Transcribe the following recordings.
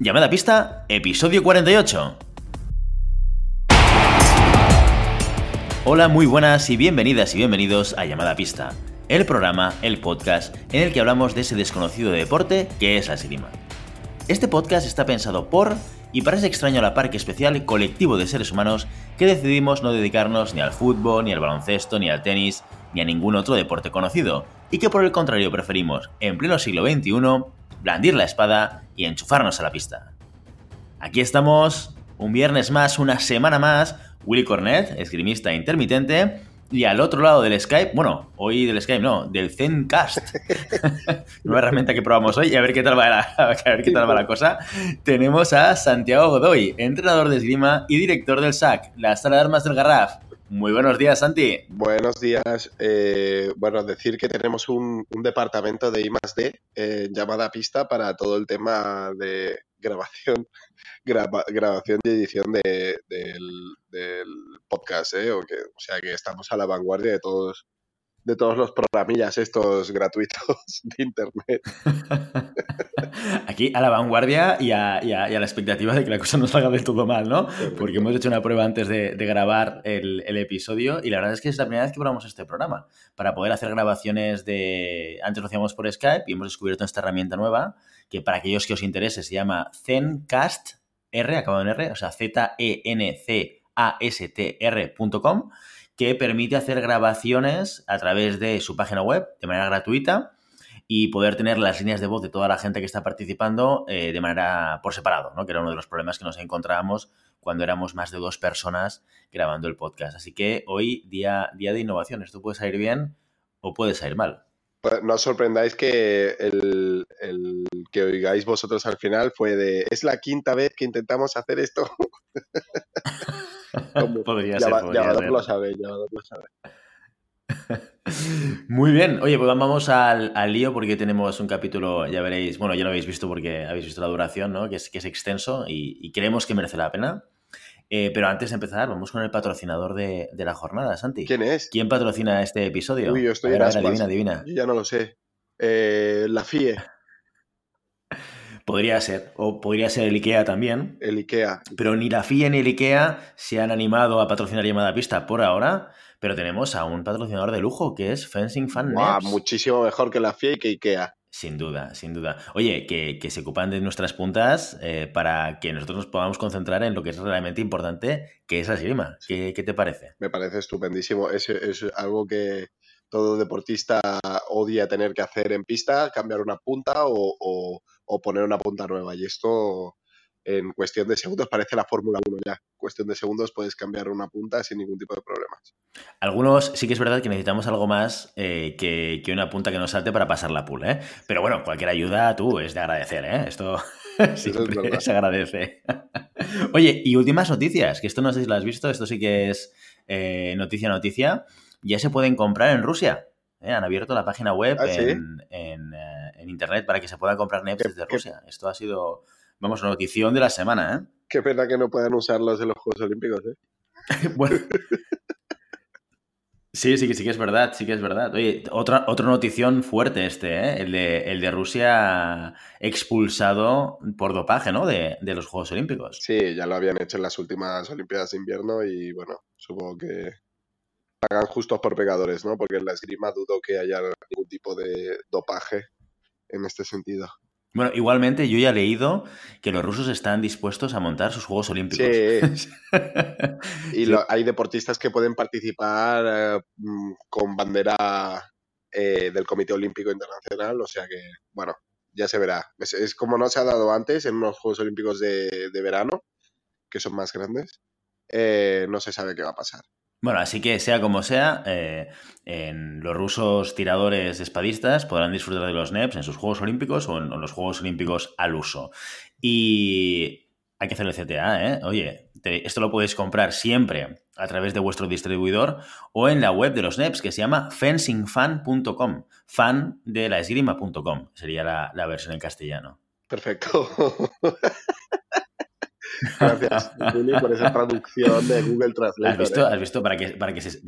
Llamada pista, episodio 48. Hola, muy buenas y bienvenidas y bienvenidos a Llamada Pista, el programa, el podcast en el que hablamos de ese desconocido deporte que es la esgrima. Este podcast está pensado por y para ese extraño a la par que especial colectivo de seres humanos que decidimos no dedicarnos ni al fútbol, ni al baloncesto, ni al tenis, ni a ningún otro deporte conocido, y que por el contrario preferimos, en pleno siglo XXI, blandir la espada y enchufarnos a la pista. Aquí estamos, un viernes más, una semana más, Willy Cornet, esgrimista intermitente, y al otro lado del Skype, bueno, hoy del Skype no, del Zencast, nueva herramienta que probamos hoy y a ver qué tal va la, a ver qué tal va la cosa, tenemos a Santiago Godoy, entrenador de esgrima y director del SAC, la sala de armas del Garraf. Muy buenos días, Santi. Buenos días. Eh, bueno, decir que tenemos un, departamento de I D eh, llamada pista para todo el tema de grabación, grabación y edición de, del, podcast, ¿eh? O sea que estamos a la vanguardia de todos de todos los programillas estos gratuitos de internet. Aquí a la vanguardia y a, la expectativa de que la cosa no salga del todo mal, ¿no? Porque hemos hecho una prueba antes de, grabar el, episodio y la verdad es que es la primera vez que probamos este programa para poder hacer grabaciones de... Antes lo hacíamos por Skype y hemos descubierto esta herramienta nueva que para aquellos que os interese se llama Zencast R, acabado en R, o sea, Z-E-N-C-A-S-T-R.com que permite hacer grabaciones a través de su página web de manera gratuita y poder tener las líneas de voz de toda la gente que está participando eh, de manera por separado, ¿no? que era uno de los problemas que nos encontrábamos cuando éramos más de dos personas grabando el podcast. Así que hoy día, día de innovación. Esto puede salir bien o puede salir mal. Pues no os sorprendáis que el, el, que oigáis vosotros al final fue de es la quinta vez que intentamos hacer esto. podría ser, podría ser. lo sabe, lo sabe. Muy bien, oye, pues vamos al, lío porque tenemos un capítulo, ya veréis, bueno, ya lo habéis visto porque habéis visto la duración, ¿no? Que es, que es extenso y, creemos que merece la pena. Eh, pero antes de empezar, vamos con el patrocinador de, la jornada, Santi. ¿Quién es? ¿Quién patrocina este episodio? Uy, yo estoy en adivina, adivina. Yo ya no lo sé. Eh, la FIE. Podría ser, o podría ser el IKEA también. El IKEA. Pero ni la FIA ni el IKEA se han animado a patrocinar llamada pista por ahora, pero tenemos a un patrocinador de lujo que es Fencing Fan wow, Muchísimo mejor que la FIA y que IKEA. Sin duda, sin duda. Oye, que, se ocupan de nuestras puntas eh, para que nosotros nos podamos concentrar en lo que es realmente importante, que es la esgrima. ¿Qué, te parece? Me parece estupendísimo. Es, es algo que todo deportista odia tener que hacer en pista, cambiar una punta o o poner una punta nueva. Y esto en cuestión de segundos parece la Fórmula 1 ya. En cuestión de segundos puedes cambiar una punta sin ningún tipo de problemas. Algunos sí que es verdad que necesitamos algo más eh, que, una punta que nos salte para pasar la pool, ¿eh? Pero bueno, cualquier ayuda tú es de agradecer, ¿eh? Esto siempre se agradece. Oye, y últimas noticias, que esto no sé si lo has visto, esto sí que es eh, noticia, noticia. Ya se pueden comprar en Rusia. ¿eh? Han abierto la página web ¿Ah, en, en, internet para que se pueda comprar NEPs desde Rusia. Esto ha sido, vamos, notición de la semana, ¿eh? Qué pena que no puedan usarlos en los Juegos Olímpicos, ¿eh? bueno. Sí, sí, sí que es verdad, sí que es verdad. Oye, otra, otra notición fuerte este, ¿eh? el, de, el de Rusia expulsado por dopaje, ¿no? De, de, los Juegos Olímpicos. Sí, ya lo habían hecho en las últimas Olimpiadas de invierno y bueno, supongo que pagan justos por pegadores, ¿no? Porque en la esgrima dudo que haya ningún tipo de dopaje en este sentido. Bueno, igualmente yo ya he leído que los rusos están dispuestos a montar sus Juegos Olímpicos. Sí. y hay deportistas que pueden participar eh, mm, con bandera eh, del Comité Olímpico Internacional, o sea que, bueno, ya se verá. Es, como no se ha dado antes en unos Juegos Olímpicos de, verano, que son más grandes, eh, no se sabe qué va a pasar. Bueno, así que sea como sea, eh, los rusos tiradores espadistas podrán disfrutar de los NEPs en sus Juegos Olímpicos o en, los Juegos Olímpicos al uso. Y hay que hacer el CTA, ¿eh? Oye, esto lo podéis comprar siempre a través de vuestro distribuidor o en la web de los NEPs que se llama fencingfan.com, fan de la esgrima.com, sería la, la versión en castellano. Perfecto. Gracias, Willy, por esa traducción de Google Translate. ¿Has visto? ¿Has visto? Para que, para que se...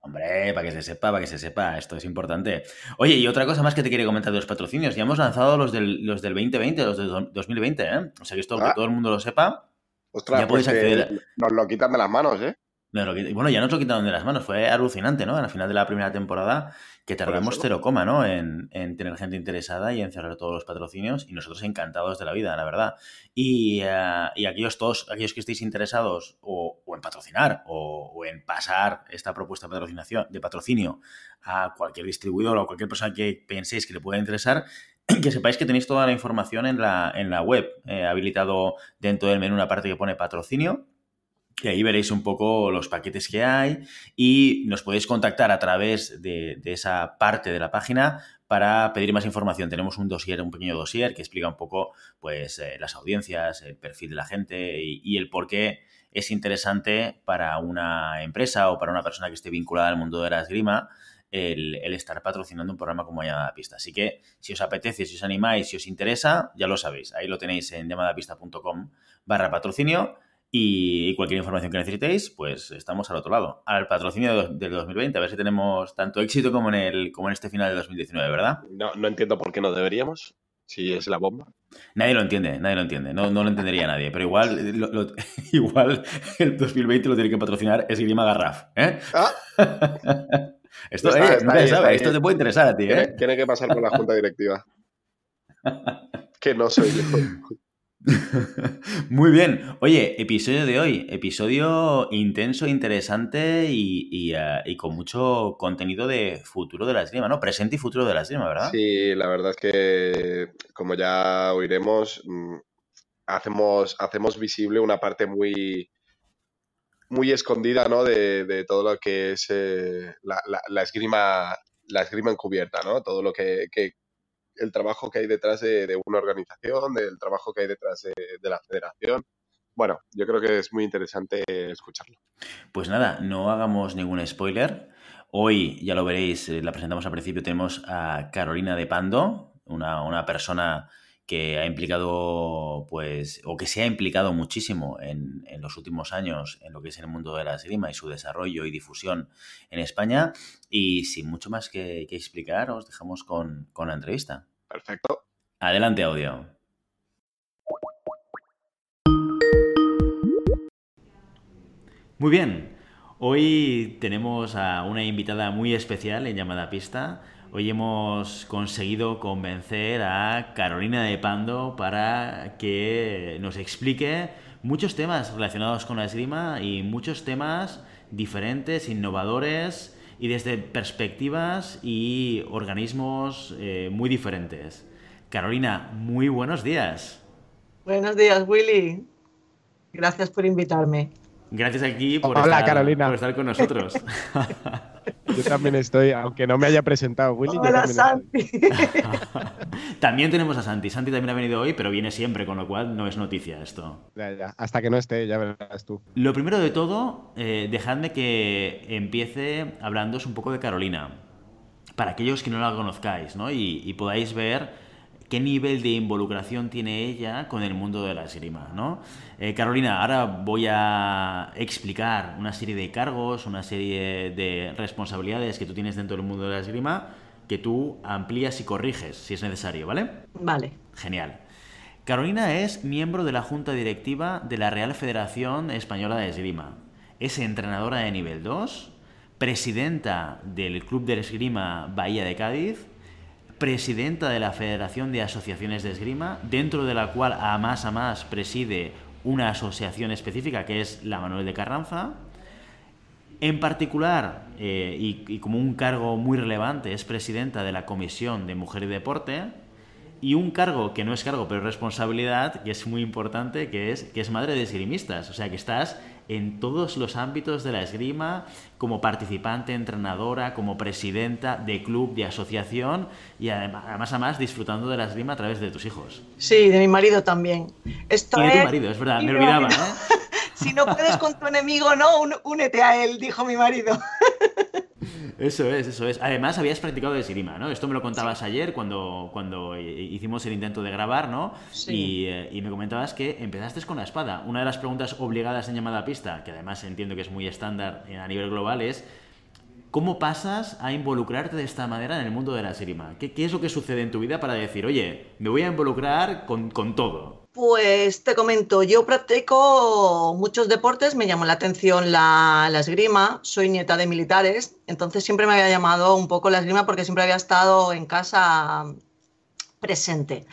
hombre, para que se sepa, para que se sepa, esto es importante. Oye, y otra cosa más que te quería comentar de los patrocinios. Ya hemos lanzado los del, los del 2020, los del 2020, ¿eh? O sea que esto, que ah. todo el mundo lo sepa, Ostras, ya podéis pues acceder. Nos lo quitan de las manos, ¿eh? Bueno, ya nos lo quitaron de las manos, fue alucinante, ¿no? Al final de la primera temporada, que tardamos cero coma, ¿no? En, tener gente interesada y en cerrar todos los patrocinios, y nosotros encantados de la vida, la verdad. Y, uh, aquellos todos, aquellos que estéis interesados o, en patrocinar o, en pasar esta propuesta de patrocinación, de patrocinio a cualquier distribuidor o cualquier persona que penséis que le pueda interesar, que sepáis que tenéis toda la información en la, en la web, eh, habilitado dentro del menú una parte que pone patrocinio y ahí veréis un poco los paquetes que hay y nos podéis contactar a través de, esa parte de la página para pedir más información. Tenemos un dossier, un pequeño dossier que explica un poco pues, eh, las audiencias, el perfil de la gente y, el por qué es interesante para una empresa o para una persona que esté vinculada al mundo de la esgrima el, estar patrocinando un programa como Llamada Pista. Así que si os apetece, si os animáis, si os interesa, ya lo sabéis. Ahí lo tenéis en llamadapista.com barra patrocinio y cualquier información que necesitéis, pues estamos al otro lado, al patrocinio del 2020, a ver si tenemos tanto éxito como en, el, como en este final de 2019, ¿verdad? No, no entiendo por qué no deberíamos, si es la bomba. Nadie lo entiende, nadie lo entiende, no, no lo entendería nadie, pero igual, igual el 2020 lo tiene que patrocinar Esgrima Garraf, ¿eh? ¿Ah? Esto, eh, esto te puede interesar a ti, ¿eh? tiene que pasar por la junta directiva. que no soy yo. Muy bien. Oye, episodio de hoy. Episodio intenso, interesante eh, y, con mucho contenido de futuro de la esgrima, ¿no? Presente y futuro de la esgrima, ¿verdad? Sí, la verdad es que, como ya oiremos, mm, hacemos, hacemos visible una parte muy, muy escondida, ¿no? De, todo lo que es eh, la, esgrima la esgrima encubierta, ¿no? Todo lo que, el trabajo que hay detrás de, una organización, del trabajo que hay detrás de, la federación. Bueno, yo creo que es muy interesante escucharlo. Pues nada, no hagamos ningún spoiler. Hoy, ya lo veréis, eh, la presentamos al principio, tenemos a Carolina de Pando, una, persona que ha implicado, pues, o que se ha implicado muchísimo en, los últimos años en lo que es el mundo de la esgrima y su desarrollo y difusión en España. Y sin mucho más que, que explicar, os dejamos con, con la entrevista. Perfecto. Adelante, audio. Muy bien. Hoy tenemos a una invitada muy especial en llamada pista. Hoy hemos conseguido convencer a Carolina de Pando para que nos explique muchos temas relacionados con la esgrima y muchos temas diferentes, innovadores y desde perspectivas y organismos eh, muy diferentes. Carolina, muy buenos días. Buenos días, Willy. Gracias por invitarme. Gracias aquí por, Hola, estar, Carolina. por estar con nosotros. Yo también estoy, aunque no me haya presentado Willy. Hola, Santi. también tenemos a Santi. Santi también ha venido hoy, pero viene siempre, con lo cual no es noticia esto. Ya, ya. Hasta que no esté, ya verás tú. Lo primero de todo, eh, dejadme que empiece hablándoos un poco de Carolina. Para aquellos que no la conozcáis, ¿no? y podáis ver qué nivel de involucración tiene ella con el mundo de la esgrima, ¿no? Eh, Carolina, ahora voy a explicar una serie de cargos, una serie de responsabilidades que tú tienes dentro del mundo de la esgrima que tú amplías y corriges si es necesario, ¿vale? Vale. Genial. Carolina es miembro de la Junta Directiva de la Real Federación Española de Esgrima. Es entrenadora de nivel 2, presidenta del Club de Esgrima Bahía de Cádiz presidenta de la Federación de Asociaciones de Esgrima, dentro de la cual a más a más preside una asociación específica que es la Manuel de Carranza. En particular, eh, y, como un cargo muy relevante, es presidenta de la Comisión de Mujer y Deporte. Y un cargo que no es cargo, pero responsabilidad, que es muy importante, que es, que es madre de esgrimistas. O sea, que estás en todos los ámbitos de la esgrima, como participante, entrenadora, como presidenta de club, de asociación y además, además disfrutando de la esgrima a través de tus hijos. Sí, de mi marido también. Esto y de tu marido, es verdad, me olvidaba. ¿eh? si no puedes con tu enemigo, no, únete a él, dijo mi marido. Eso es, eso es. Además, habías practicado de esgrima, ¿no? Esto me lo contabas ayer cuando, cuando hicimos el intento de grabar, ¿no? Sí. Eh, y, me comentabas que empezaste con la espada. Una de las preguntas obligadas en llamada a pista, que además entiendo que es muy estándar a nivel global, es ¿cómo pasas a involucrarte de esta manera en el mundo de la esgrima? ¿Qué, es lo que sucede en tu vida para decir, oye, me voy a involucrar con, con todo? Pues te comento, yo practico muchos deportes, me llamó la atención la, esgrima, soy nieta de militares, entonces siempre me había llamado un poco la esgrima porque siempre había estado en casa presente.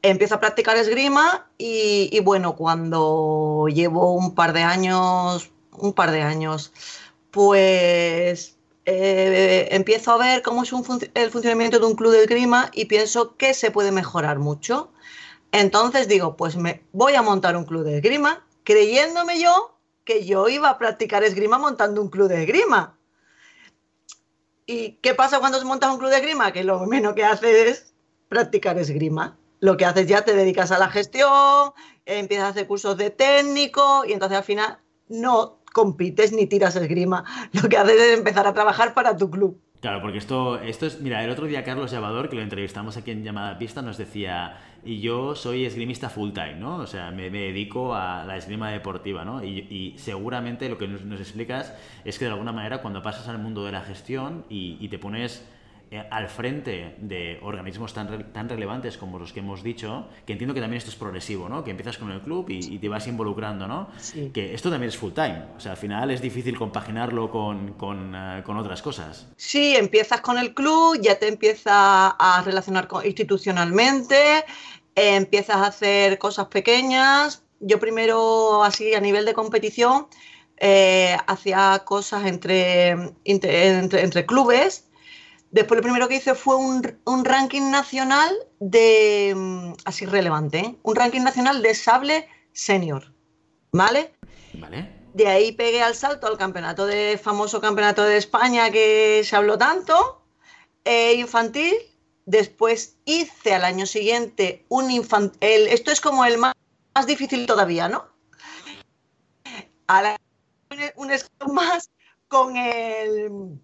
Empiezo a practicar esgrima y, bueno, cuando llevo un par de años, un par de años, pues eh, empiezo a ver cómo es el funcionamiento de un club de esgrima y pienso que se puede mejorar mucho. Entonces digo, pues voy a montar un club de esgrima, creyéndome yo que yo iba a practicar esgrima montando un club de esgrima. ¿Y qué pasa cuando montas un club de esgrima? Que lo menos que haces es practicar esgrima. Lo que haces ya te dedicas a la gestión, empiezas a hacer cursos de técnico y entonces al final no compites ni tiras esgrima. Lo que haces es empezar a trabajar para tu club. Claro, porque esto, esto es. Mira, el otro día Carlos Llavador, que lo entrevistamos aquí en Llamada Pista, nos decía. Y yo soy esgrimista full time, ¿no? O sea, me, dedico a la esgrima deportiva, ¿no? Y, seguramente lo que nos, explicas es que de alguna manera cuando pasas al mundo de la gestión y te pones al frente de organismos tan, tan relevantes como los que hemos dicho, que entiendo que también esto es progresivo, ¿no? Que empiezas con el club y, te vas involucrando, ¿no? Que esto también es full time. O sea, al final es difícil compaginarlo con, con, eh, con otras cosas. Sí, empiezas con el club, ya te empiezas a relacionar con, institucionalmente, eh, empiezas a hacer cosas pequeñas. Yo primero, así a nivel de competición, hacía cosas entre, entre, entre clubes Después lo primero que hice fue un, ranking nacional de, mm, así relevante, ¿eh? un ranking nacional de sable senior, ¿vale? Vale. De ahí pegué al salto al campeonato de famoso campeonato de España que se habló tanto, eh, infantil. Después hice al año siguiente un infantil. Esto es como el más, difícil todavía, ¿no? Un, un más con el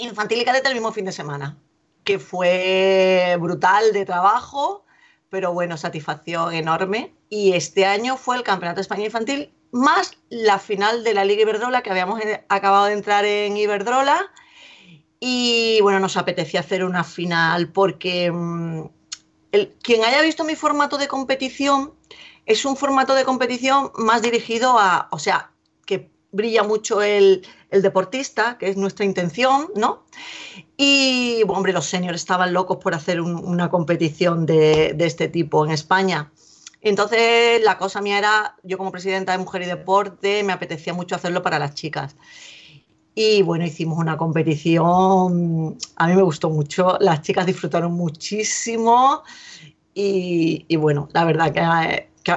infantil y cadete el mismo fin de semana, que fue brutal de trabajo, pero bueno, satisfacción enorme. Y este año fue el Campeonato de España Infantil más la final de la Liga Iberdrola, que habíamos acabado de entrar en Iberdrola. Y bueno, nos apetecía hacer una final porque mm, quien haya visto mi formato de competición es un formato de competición más dirigido a, o sea, brilla mucho el, deportista, que es nuestra intención, ¿no? Y, hombre, los seniors estaban locos por hacer una competición de, este tipo en España. Entonces, la cosa mía era, yo como presidenta de Mujer y Deporte, me apetecía mucho hacerlo para las chicas. Y bueno, hicimos una competición, a mí me gustó mucho, las chicas disfrutaron muchísimo y, bueno, la verdad que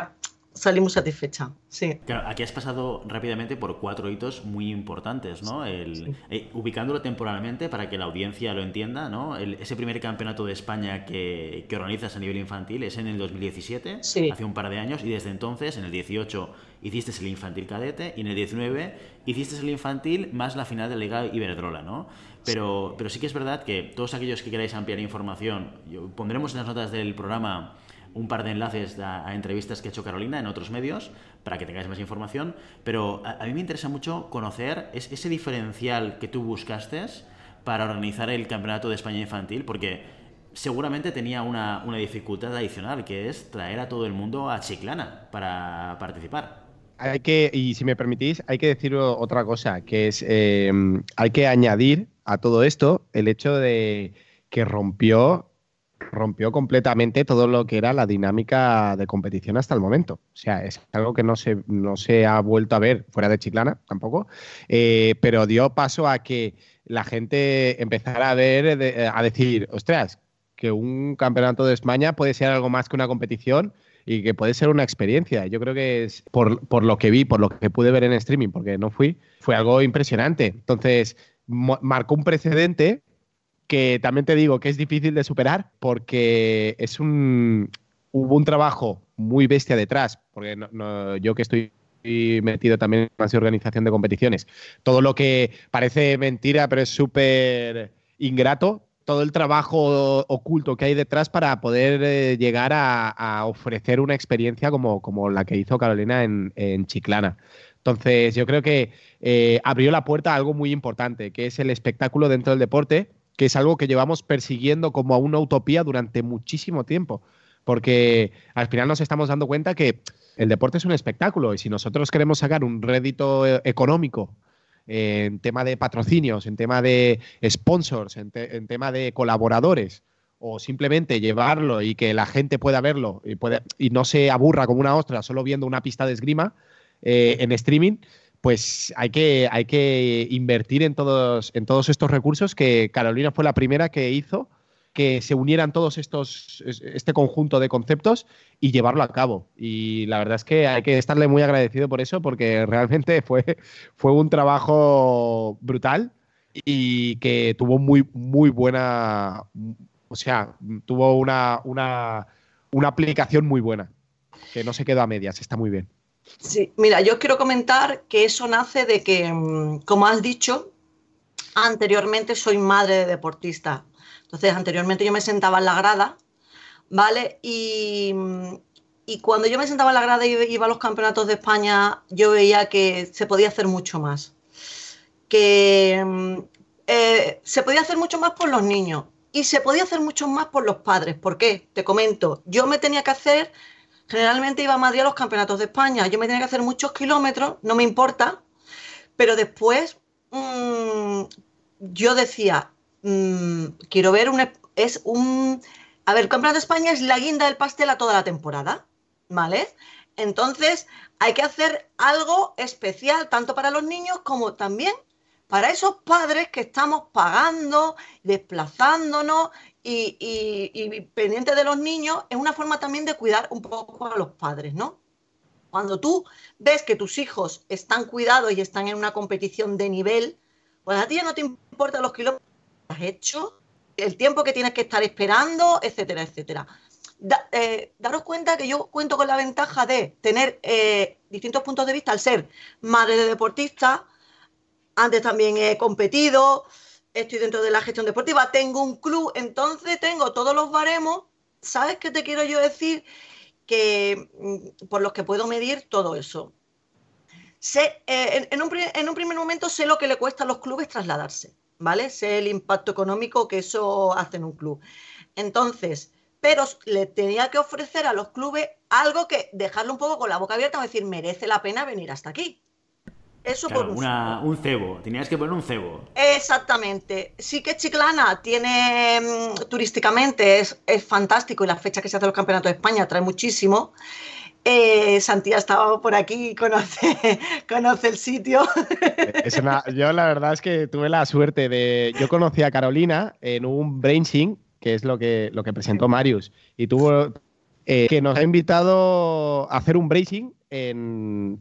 salimos satisfecha. Sí. Claro, aquí has pasado rápidamente por cuatro hitos muy importantes, ¿no? El, eh, ubicándolo temporalmente para que la audiencia lo entienda, ¿no? ese primer campeonato de España que, que, organizas a nivel infantil es en el 2017, hace un par de años, y desde entonces, en el 18, hiciste el infantil cadete, y en el 19 hiciste el infantil más la final de la Liga Iberdrola, ¿no? Pero, pero sí que es verdad que todos aquellos que queráis ampliar información, pondremos en las notas del programa un par de enlaces a, entrevistas que ha hecho Carolina en otros medios para que tengáis más información, pero a, mí me interesa mucho conocer ese diferencial que tú buscaste para organizar el Campeonato de España Infantil, porque seguramente tenía una, dificultad adicional, que es traer a todo el mundo a Chiclana para participar. Hay que, y si me permitís, hay que decir otra cosa, que es, eh, hay que añadir a todo esto el hecho de que rompió rompió completamente todo lo que era la dinámica de competición hasta el momento. O sea, es algo que no se, no se ha vuelto a ver fuera de Chiclana tampoco, eh, pero dio paso a que la gente empezara a ver, a decir, ostras, que un campeonato de España puede ser algo más que una competición y que puede ser una experiencia. Yo creo que es por, por lo que vi, por lo que pude ver en streaming, porque no fui, fue algo impresionante. Entonces, marcó un precedente que también te digo que es difícil de superar porque es un hubo un trabajo muy bestia detrás, porque yo que estoy metido también en la organización de competiciones. Todo lo que parece mentira, pero es súper ingrato, todo el trabajo oculto que hay detrás para poder eh, llegar a, ofrecer una experiencia como, como, la que hizo Carolina en, Chiclana. Entonces, yo creo que eh, abrió la puerta a algo muy importante, que es el espectáculo dentro del deporte, que es algo que llevamos persiguiendo como a una utopía durante muchísimo tiempo. Porque al final nos estamos dando cuenta que el deporte es un espectáculo y si nosotros queremos sacar un rédito eh, económico en tema de patrocinios, en tema de sponsors, en, tema de colaboradores, o simplemente llevarlo y que la gente pueda verlo y, y no se aburra como una ostra solo viendo una pista de esgrima eh, en streaming, pues hay que, hay que invertir en todos, en todos estos recursos que Carolina fue la primera que hizo que se unieran todos estos, este conjunto de conceptos y llevarlo a cabo. Y la verdad es que hay que estarle muy agradecido por eso, porque realmente fue, fue un trabajo brutal y que tuvo muy, muy buena, o sea, tuvo una, una, una aplicación muy buena, que no se quedó a medias, está muy bien. Sí, mira, yo quiero comentar que eso nace de que, mm, como has dicho, anteriormente soy madre de deportista entonces, anteriormente yo me sentaba en la grada, ¿vale? Y, cuando yo me sentaba en la grada y iba a los campeonatos de España, yo veía que se podía hacer mucho más. Que mm, eh, se podía hacer mucho más por los niños y se podía hacer mucho más por los padres. ¿Por qué? Te comento, yo me tenía que hacer, generalmente iba a Madrid a los campeonatos de España, yo me tenía que hacer muchos kilómetros, no me importa, pero después mm, yo decía, Mm, quiero ver un... Es un... A ver, el Campeonato de España es la guinda del pastel a toda la temporada, ¿vale? Entonces, hay que hacer algo especial, tanto para los niños como también para esos padres que estamos pagando, desplazándonos y, pendientes de los niños, es una forma también de cuidar un poco a los padres, ¿no? Cuando tú ves que tus hijos están cuidados y están en una competición de nivel, pues a ti ya no te importan los kilómetros has hecho, el tiempo que tienes que estar esperando, etcétera, etcétera. Eh, daros cuenta que yo cuento con la ventaja de tener eh, distintos puntos de vista al ser madre de deportista. Antes también he competido, estoy dentro de la gestión deportiva, tengo un club, entonces tengo todos los baremos. ¿Sabes qué te quiero yo decir? Que mm, por los que puedo medir todo eso. Sé, eh, en, un, en un primer momento sé lo que le cuesta a los clubes trasladarse. ¿vale? Sé el impacto económico que eso hace en un club. Entonces, pero le tenía que ofrecer a los clubes algo que dejarlo un poco con la boca abierta, y decir, merece la pena venir hasta aquí. Eso por un, un, cebo, tenías que poner un cebo. Exactamente. Sí que Chiclana tiene mm, turísticamente, es, es, fantástico y la fecha que se hace los campeonatos de España trae muchísimo. Eh, Santi ha estado por aquí y conoce, conoce el sitio. yo la verdad es que tuve la suerte de... Yo conocí a Carolina en un brainsing, que es lo que, lo que presentó Marius, y tuvo... Eh, que nos ha invitado a hacer un bracing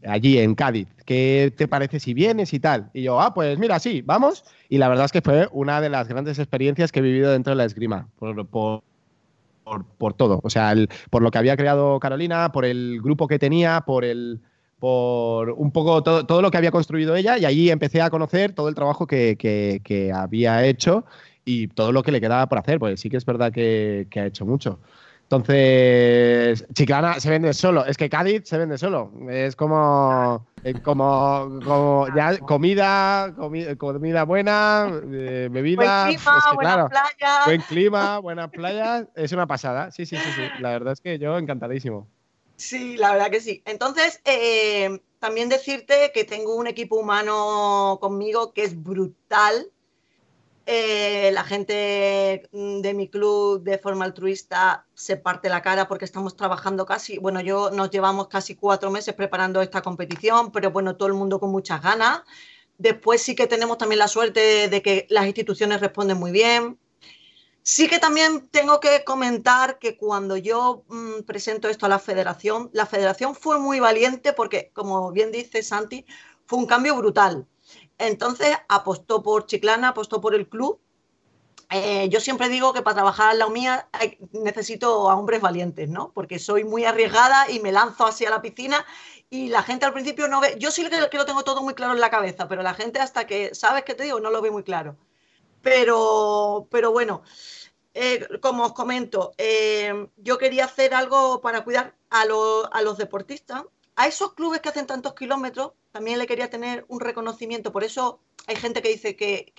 allí en Cádiz. ¿Qué te parece si vienes y tal? Y yo, ah, pues mira, sí, vamos. Y la verdad es que fue una de las grandes experiencias que he vivido dentro de la esgrima. por, por, todo. O sea, por lo que había creado Carolina, por el grupo que tenía, por el por un poco todo, lo que había construido ella y allí empecé a conocer todo el trabajo que, había hecho y todo lo que le quedaba por hacer, porque sí que es verdad que ha hecho mucho. Entonces, Chiclana se vende solo. Es que Cádiz se vende solo. Es como, eh, como, como ya comida, comida buena, eh, bebida. Buen clima, es claro, Buen clima, buenas playas. Es una pasada. Sí, sí, sí, sí. La verdad es que yo encantadísimo. Sí, la verdad que sí. Entonces, eh, también decirte que tengo un equipo humano conmigo que es brutal eh, la gente mm, de mi club de forma altruista se parte la cara porque estamos trabajando casi, bueno, yo nos llevamos casi cuatro meses preparando esta competición, pero bueno, todo el mundo con muchas ganas. Después sí que tenemos también la suerte de que las instituciones responden muy bien. Sí que también tengo que comentar que cuando yo mm, presento esto a la federación, la federación fue muy valiente porque, como bien dice Santi, fue un cambio brutal entonces apostó por Chiclana, apostó por el club. eh, yo siempre digo que para trabajar en la mía necesito a hombres valientes, ¿no? Porque soy muy arriesgada y me lanzo así a la piscina y la gente al principio no ve, yo sí que, que lo tengo todo muy claro en la cabeza, pero la gente hasta que, ¿sabes qué te digo? No lo ve muy claro. Pero, pero bueno, eh, como os comento, eh, yo quería hacer algo para cuidar a los deportistas. A esos clubes que hacen tantos kilómetros, también le quería tener un reconocimiento. Por eso hay gente que dice que,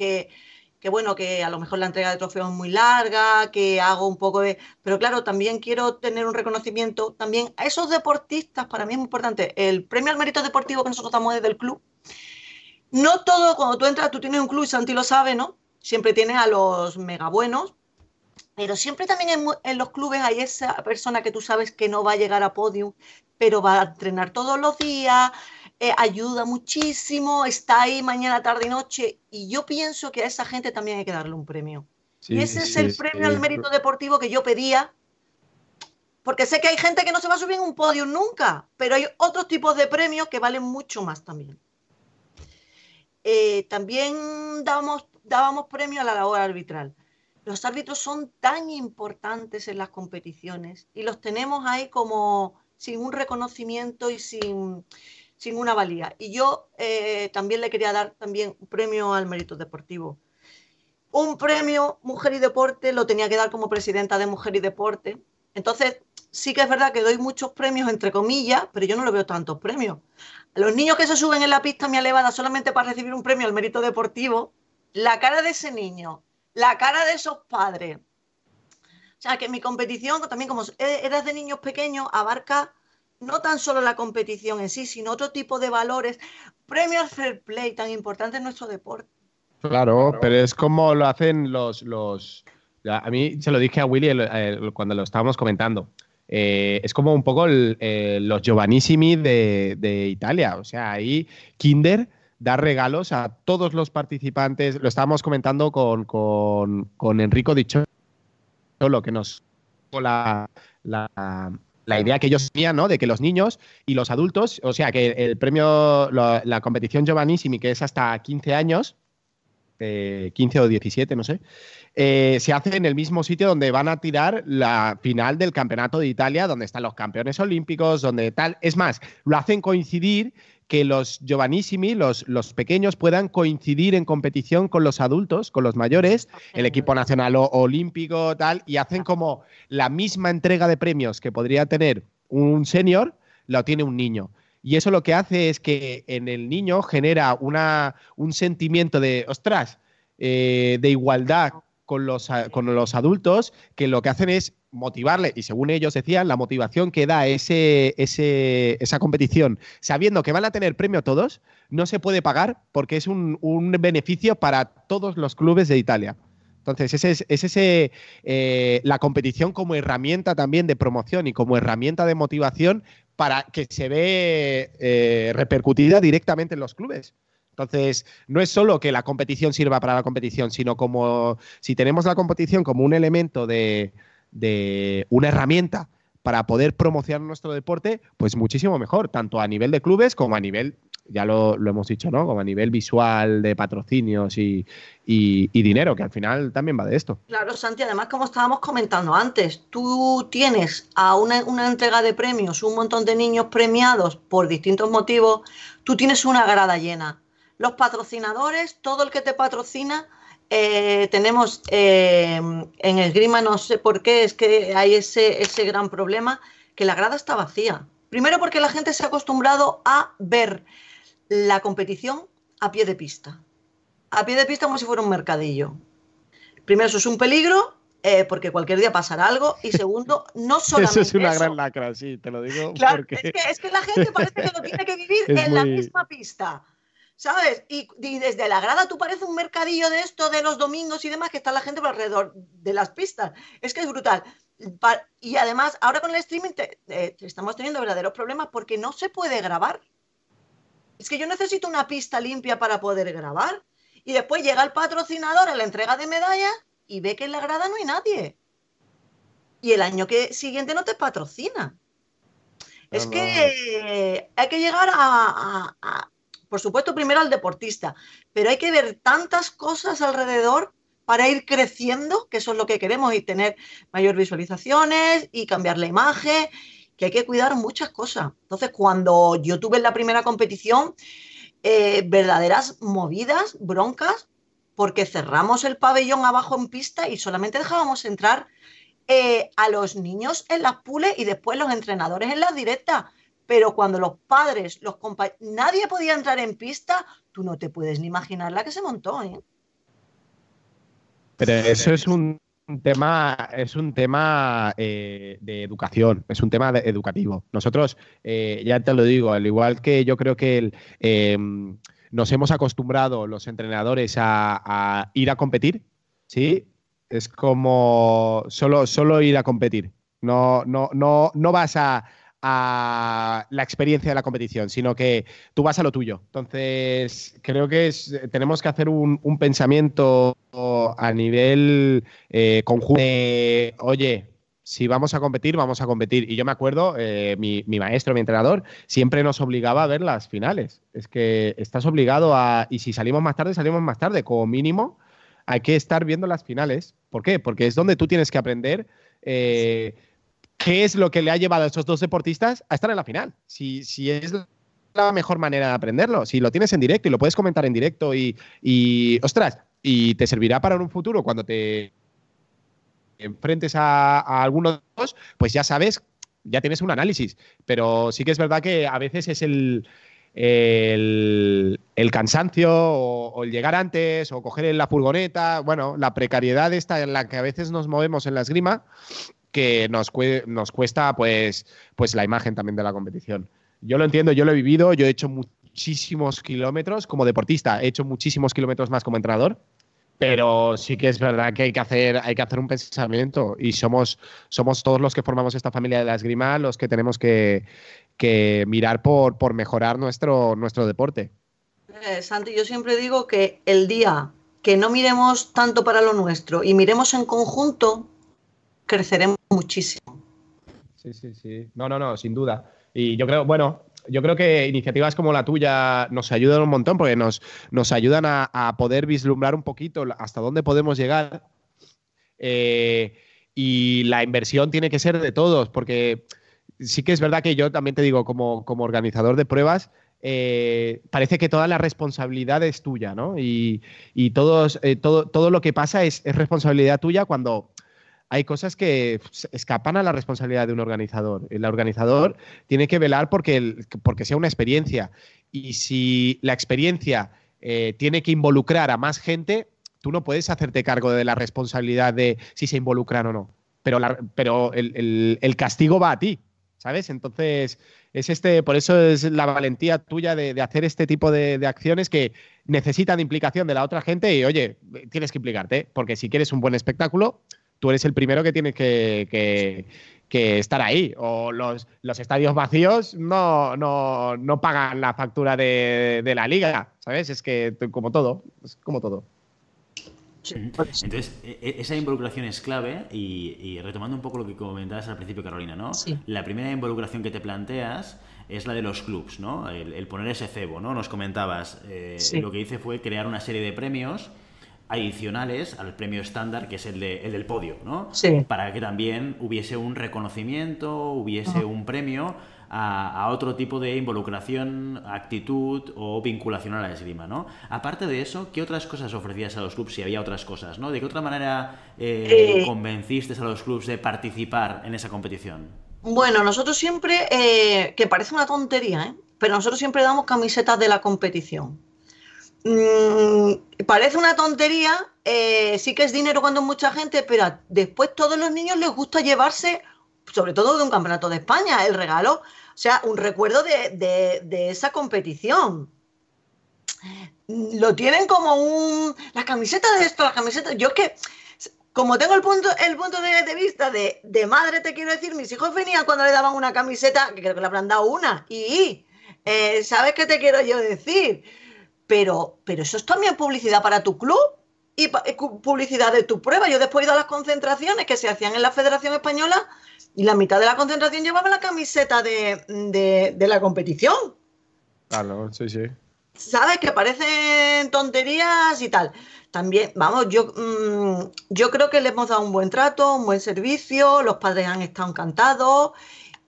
que bueno, que a lo mejor la entrega de trofeos es muy larga, que hago un poco de... Pero claro, también quiero tener un reconocimiento también a esos deportistas, para mí es muy importante, el premio al mérito deportivo que nosotros damos desde el club. No todo, cuando tú entras, tú tienes un club y Santi lo sabe, ¿no? Siempre tienes a los mega buenos, pero siempre también en, en, los clubes hay esa persona que tú sabes que no va a llegar a podium, pero va a entrenar todos los días, eh, ayuda muchísimo, está ahí mañana, tarde y noche, y yo pienso que a esa gente también hay que darle un premio. y ese es el premio al mérito deportivo que yo pedía, porque sé que hay gente que no se va a subir en un podio nunca, pero hay otros tipos de premios que valen mucho más también. Eh, también dábamos, dábamos premio a la labor arbitral. Los árbitros son tan importantes en las competiciones y los tenemos ahí como sin un reconocimiento y sin, sin una valía. Y yo eh, también le quería dar también un premio al mérito deportivo. Un premio Mujer y Deporte lo tenía que dar como presidenta de Mujer y Deporte. Entonces, sí que es verdad que doy muchos premios, entre comillas, pero yo no lo veo tantos premios. A los niños que se suben en la pista me elevada solamente para recibir un premio al mérito deportivo, la cara de ese niño, la cara de esos padres. O sea, que mi competición, también como eras de niños pequeños, abarca no tan solo la competición en sí, sino otro tipo de valores. Premio al fair play, tan importante en nuestro deporte. Claro, pero es como lo hacen los... los a mí se lo dije a Willy cuando lo estábamos comentando. Eh, es como un poco los Giovannissimi de, Italia. O sea, ahí Kinder da regalos a todos los participantes. Lo estábamos comentando con, con, Enrico Dicho, lo que nos la, la idea que ellos tenían, ¿no? De que los niños y los adultos, o sea, que el premio, la, competición Giovannissimi, que es hasta 15 años, 15 o 17, no sé, eh, se hace en el mismo sitio donde van a tirar la final del Campeonato de Italia, donde están los campeones olímpicos, donde tal. Es más, lo hacen coincidir que los giovanissimi, los, los pequeños, puedan coincidir en competición con los adultos, con los mayores, el equipo nacional olímpico, tal, y hacen como la misma entrega de premios que podría tener un senior, lo tiene un niño. Y eso lo que hace es que en el niño genera una, un sentimiento de, ostras, eh, de igualdad con los, con los adultos que lo que hacen es motivarle, y según ellos decían, la motivación que da ese, ese, esa competición, sabiendo que van a tener premio todos, no se puede pagar porque es un, un beneficio para todos los clubes de Italia. Entonces, ese es, ese, eh, la competición como herramienta también de promoción y como herramienta de motivación para que se ve eh, repercutida directamente en los clubes. Entonces, no es solo que la competición sirva para la competición, sino como si tenemos la competición como un elemento de, una herramienta para poder promocionar nuestro deporte, pues muchísimo mejor, tanto a nivel de clubes como a nivel, ya lo, hemos dicho, ¿no? Como a nivel visual de patrocinios y, dinero, que al final también va de esto. Claro, Santi, además, como estábamos comentando antes, tú tienes a una, una entrega de premios, un montón de niños premiados por distintos motivos, tú tienes una grada llena los patrocinadores, todo el que te patrocina, eh, tenemos eh, en el Grima, no sé por qué, es que hay ese, ese gran problema, que la grada está vacía. Primero porque la gente se ha acostumbrado a ver la competición a pie de pista. A pie de pista como si fuera un mercadillo. Primero, eso es un peligro, eh, porque cualquier día pasará algo. Y segundo, no solamente. Eso es una gran lacra, sí, te lo digo. Claro, es, que, es, que, la gente parece que lo tiene que vivir en la misma pista. ¿Sabes? Y, desde la grada tú pareces un mercadillo de esto de los domingos y demás, que está la gente por alrededor de las pistas. Es que es brutal. Y además, ahora con el streaming eh, estamos teniendo verdaderos problemas porque no se puede grabar. Es que yo necesito una pista limpia para poder grabar. Y después llega el patrocinador a la entrega de medallas y ve que en la grada no hay nadie. Y el año que, siguiente no te patrocina. Es que hay que llegar a, por supuesto, primero al deportista, pero hay que ver tantas cosas alrededor para ir creciendo, que eso es lo que queremos, y tener mayor visualizaciones y cambiar la imagen, que hay que cuidar muchas cosas. Entonces, cuando yo tuve la primera competición, eh, verdaderas movidas, broncas, porque cerramos el pabellón abajo en pista y solamente dejábamos entrar eh, a los niños en las pules y después los entrenadores en las directas. Pero cuando los padres, los compañeros, nadie podía entrar en pista, tú no te puedes ni imaginar la que se montó. ¿eh? Pero eso es un tema, es un tema eh, de educación, es un tema educativo. Nosotros, eh, ya te lo digo, al igual que yo creo que em, nos hemos acostumbrado los entrenadores a, ir a competir, ¿sí? Es como solo, solo ir a competir. No, no, no, no vas a, a la experiencia de la competición, sino que tú vas a lo tuyo. Entonces, creo que tenemos que hacer un, pensamiento a nivel eh, conjunto oye, si vamos a competir, vamos a competir. Y yo me acuerdo, eh, mi, maestro, mi entrenador, siempre nos obligaba a ver las finales. Es que estás obligado a, y si salimos más tarde, salimos más tarde. Como mínimo, hay que estar viendo las finales. ¿Por qué? Porque es donde tú tienes que aprender. Eh, ¿Qué es lo que le ha llevado a esos dos deportistas a estar en la final? Si, si es la mejor manera de aprenderlo, si lo tienes en directo y lo puedes comentar en directo y, y ostras, y te servirá para un futuro cuando te enfrentes a, alguno de los, pues ya sabes, ya tienes un análisis. Pero sí que es verdad que a veces es el, el, cansancio o, el llegar antes o coger la furgoneta, bueno, la precariedad esta en la que a veces nos movemos en la esgrima que nos, nos cuesta pues, pues la imagen también de la competición. Yo lo entiendo, yo lo he vivido, yo he hecho muchísimos kilómetros como deportista, he hecho muchísimos kilómetros más como entrenador, pero sí que es verdad que hay que hacer, hay que hacer un pensamiento y somos, somos todos los que formamos esta familia de la esgrima los que tenemos que, mirar por, por mejorar nuestro, nuestro deporte. Eh, Santi, yo siempre digo que el día que no miremos tanto para lo nuestro y miremos en conjunto, creceremos muchísimo. Sí, sí, sí. No, no, no, sin duda. Y yo creo, bueno, yo creo que iniciativas como la tuya nos ayudan un montón porque nos, nos ayudan a, poder vislumbrar un poquito hasta dónde podemos llegar. Eh, y la inversión tiene que ser de todos, porque sí que es verdad que yo también te digo, como, como organizador de pruebas, eh, parece que toda la responsabilidad es tuya, ¿no? Y, todos, eh, todo, todo lo que pasa es responsabilidad tuya cuando hay cosas que escapan a la responsabilidad de un organizador. El organizador tiene que velar porque, porque sea una experiencia. Y si la experiencia eh, tiene que involucrar a más gente, tú no puedes hacerte cargo de la responsabilidad de si se involucran o no. Pero, pero el, castigo va a ti, ¿sabes? Entonces, es este, por eso es la valentía tuya de, hacer este tipo de, de, acciones que necesitan implicación de la otra gente y, oye, tienes que implicarte, porque si quieres un buen espectáculo, tú eres el primero que tienes que, estar ahí. O los, estadios vacíos no, no, pagan la factura de, la liga, ¿sabes? Es que como todo, es como todo. Entonces, e, e, esa involucración es clave y, retomando un poco lo que comentabas al principio, Carolina, ¿no? La primera involucración que te planteas es la de los clubs, ¿no? El, poner ese cebo, ¿no? Nos comentabas, eh, lo que hice fue crear una serie de premios adicionales al premio estándar, que es el, de, el del podio, ¿no? Sí. Para que también hubiese un reconocimiento, hubiese un premio a, otro tipo de involucración, actitud o vinculación a la esgrima, ¿no? Aparte de eso, ¿qué otras cosas ofrecías a los clubes si había otras cosas, ¿no? ¿De qué otra manera eh, eh. convenciste a los clubes de participar en esa competición? Bueno, nosotros siempre, eh, que parece una tontería, ¿eh? pero nosotros siempre damos camisetas de la competición. Mm, parece una tontería, eh, sí que es dinero cuando mucha gente, pero después todos los niños les gusta llevarse, sobre todo de un campeonato de España, el regalo, o sea, un recuerdo de, esa competición. Lo tienen como un. La camiseta de esto, la camiseta. Yo es que, como tengo el punto, el punto de, vista de, madre, te quiero decir, mis hijos venían cuando le daban una camiseta, que creo que le habrán dado una, y. Eh, ¿Sabes qué te quiero yo decir? Pero, pero eso es también publicidad para tu club y publicidad de tu prueba. Yo después he ido a las concentraciones que se hacían en la Federación Española y la mitad de la concentración llevaba la camiseta de, la competición. Claro, sí, sí. ¿sabes? Que parecen tonterías y tal. También, vamos, yo, mm, yo creo que le hemos dado un buen trato, un buen servicio, los padres han estado encantados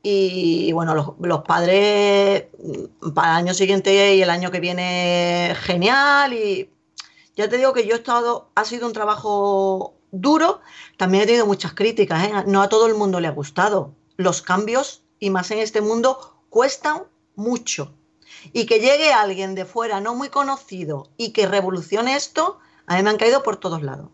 y, bueno, los, los, padres mm, para el año siguiente y el año que viene genial y ya te digo que yo he estado, ha sido un trabajo duro, también he tenido muchas críticas, ¿eh? no a todo el mundo le ha gustado. Los cambios, y más en este mundo, cuestan mucho. Y que llegue alguien de fuera no muy conocido y que revolucione esto, a mí me han caído por todos lados.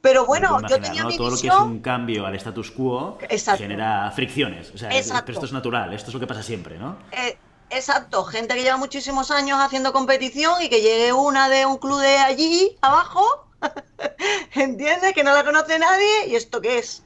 Pero bueno, yo tenía ¿no? mi Todo lo que es un cambio al status quo Exacto. genera fricciones. O sea, Exacto. pero esto es natural, esto es lo que pasa siempre, ¿no? Eh, exacto, gente que lleva muchísimos años haciendo competición y que llegue una de un club de allí abajo, ¿entiendes? Que no la conoce nadie. ¿Y esto qué es?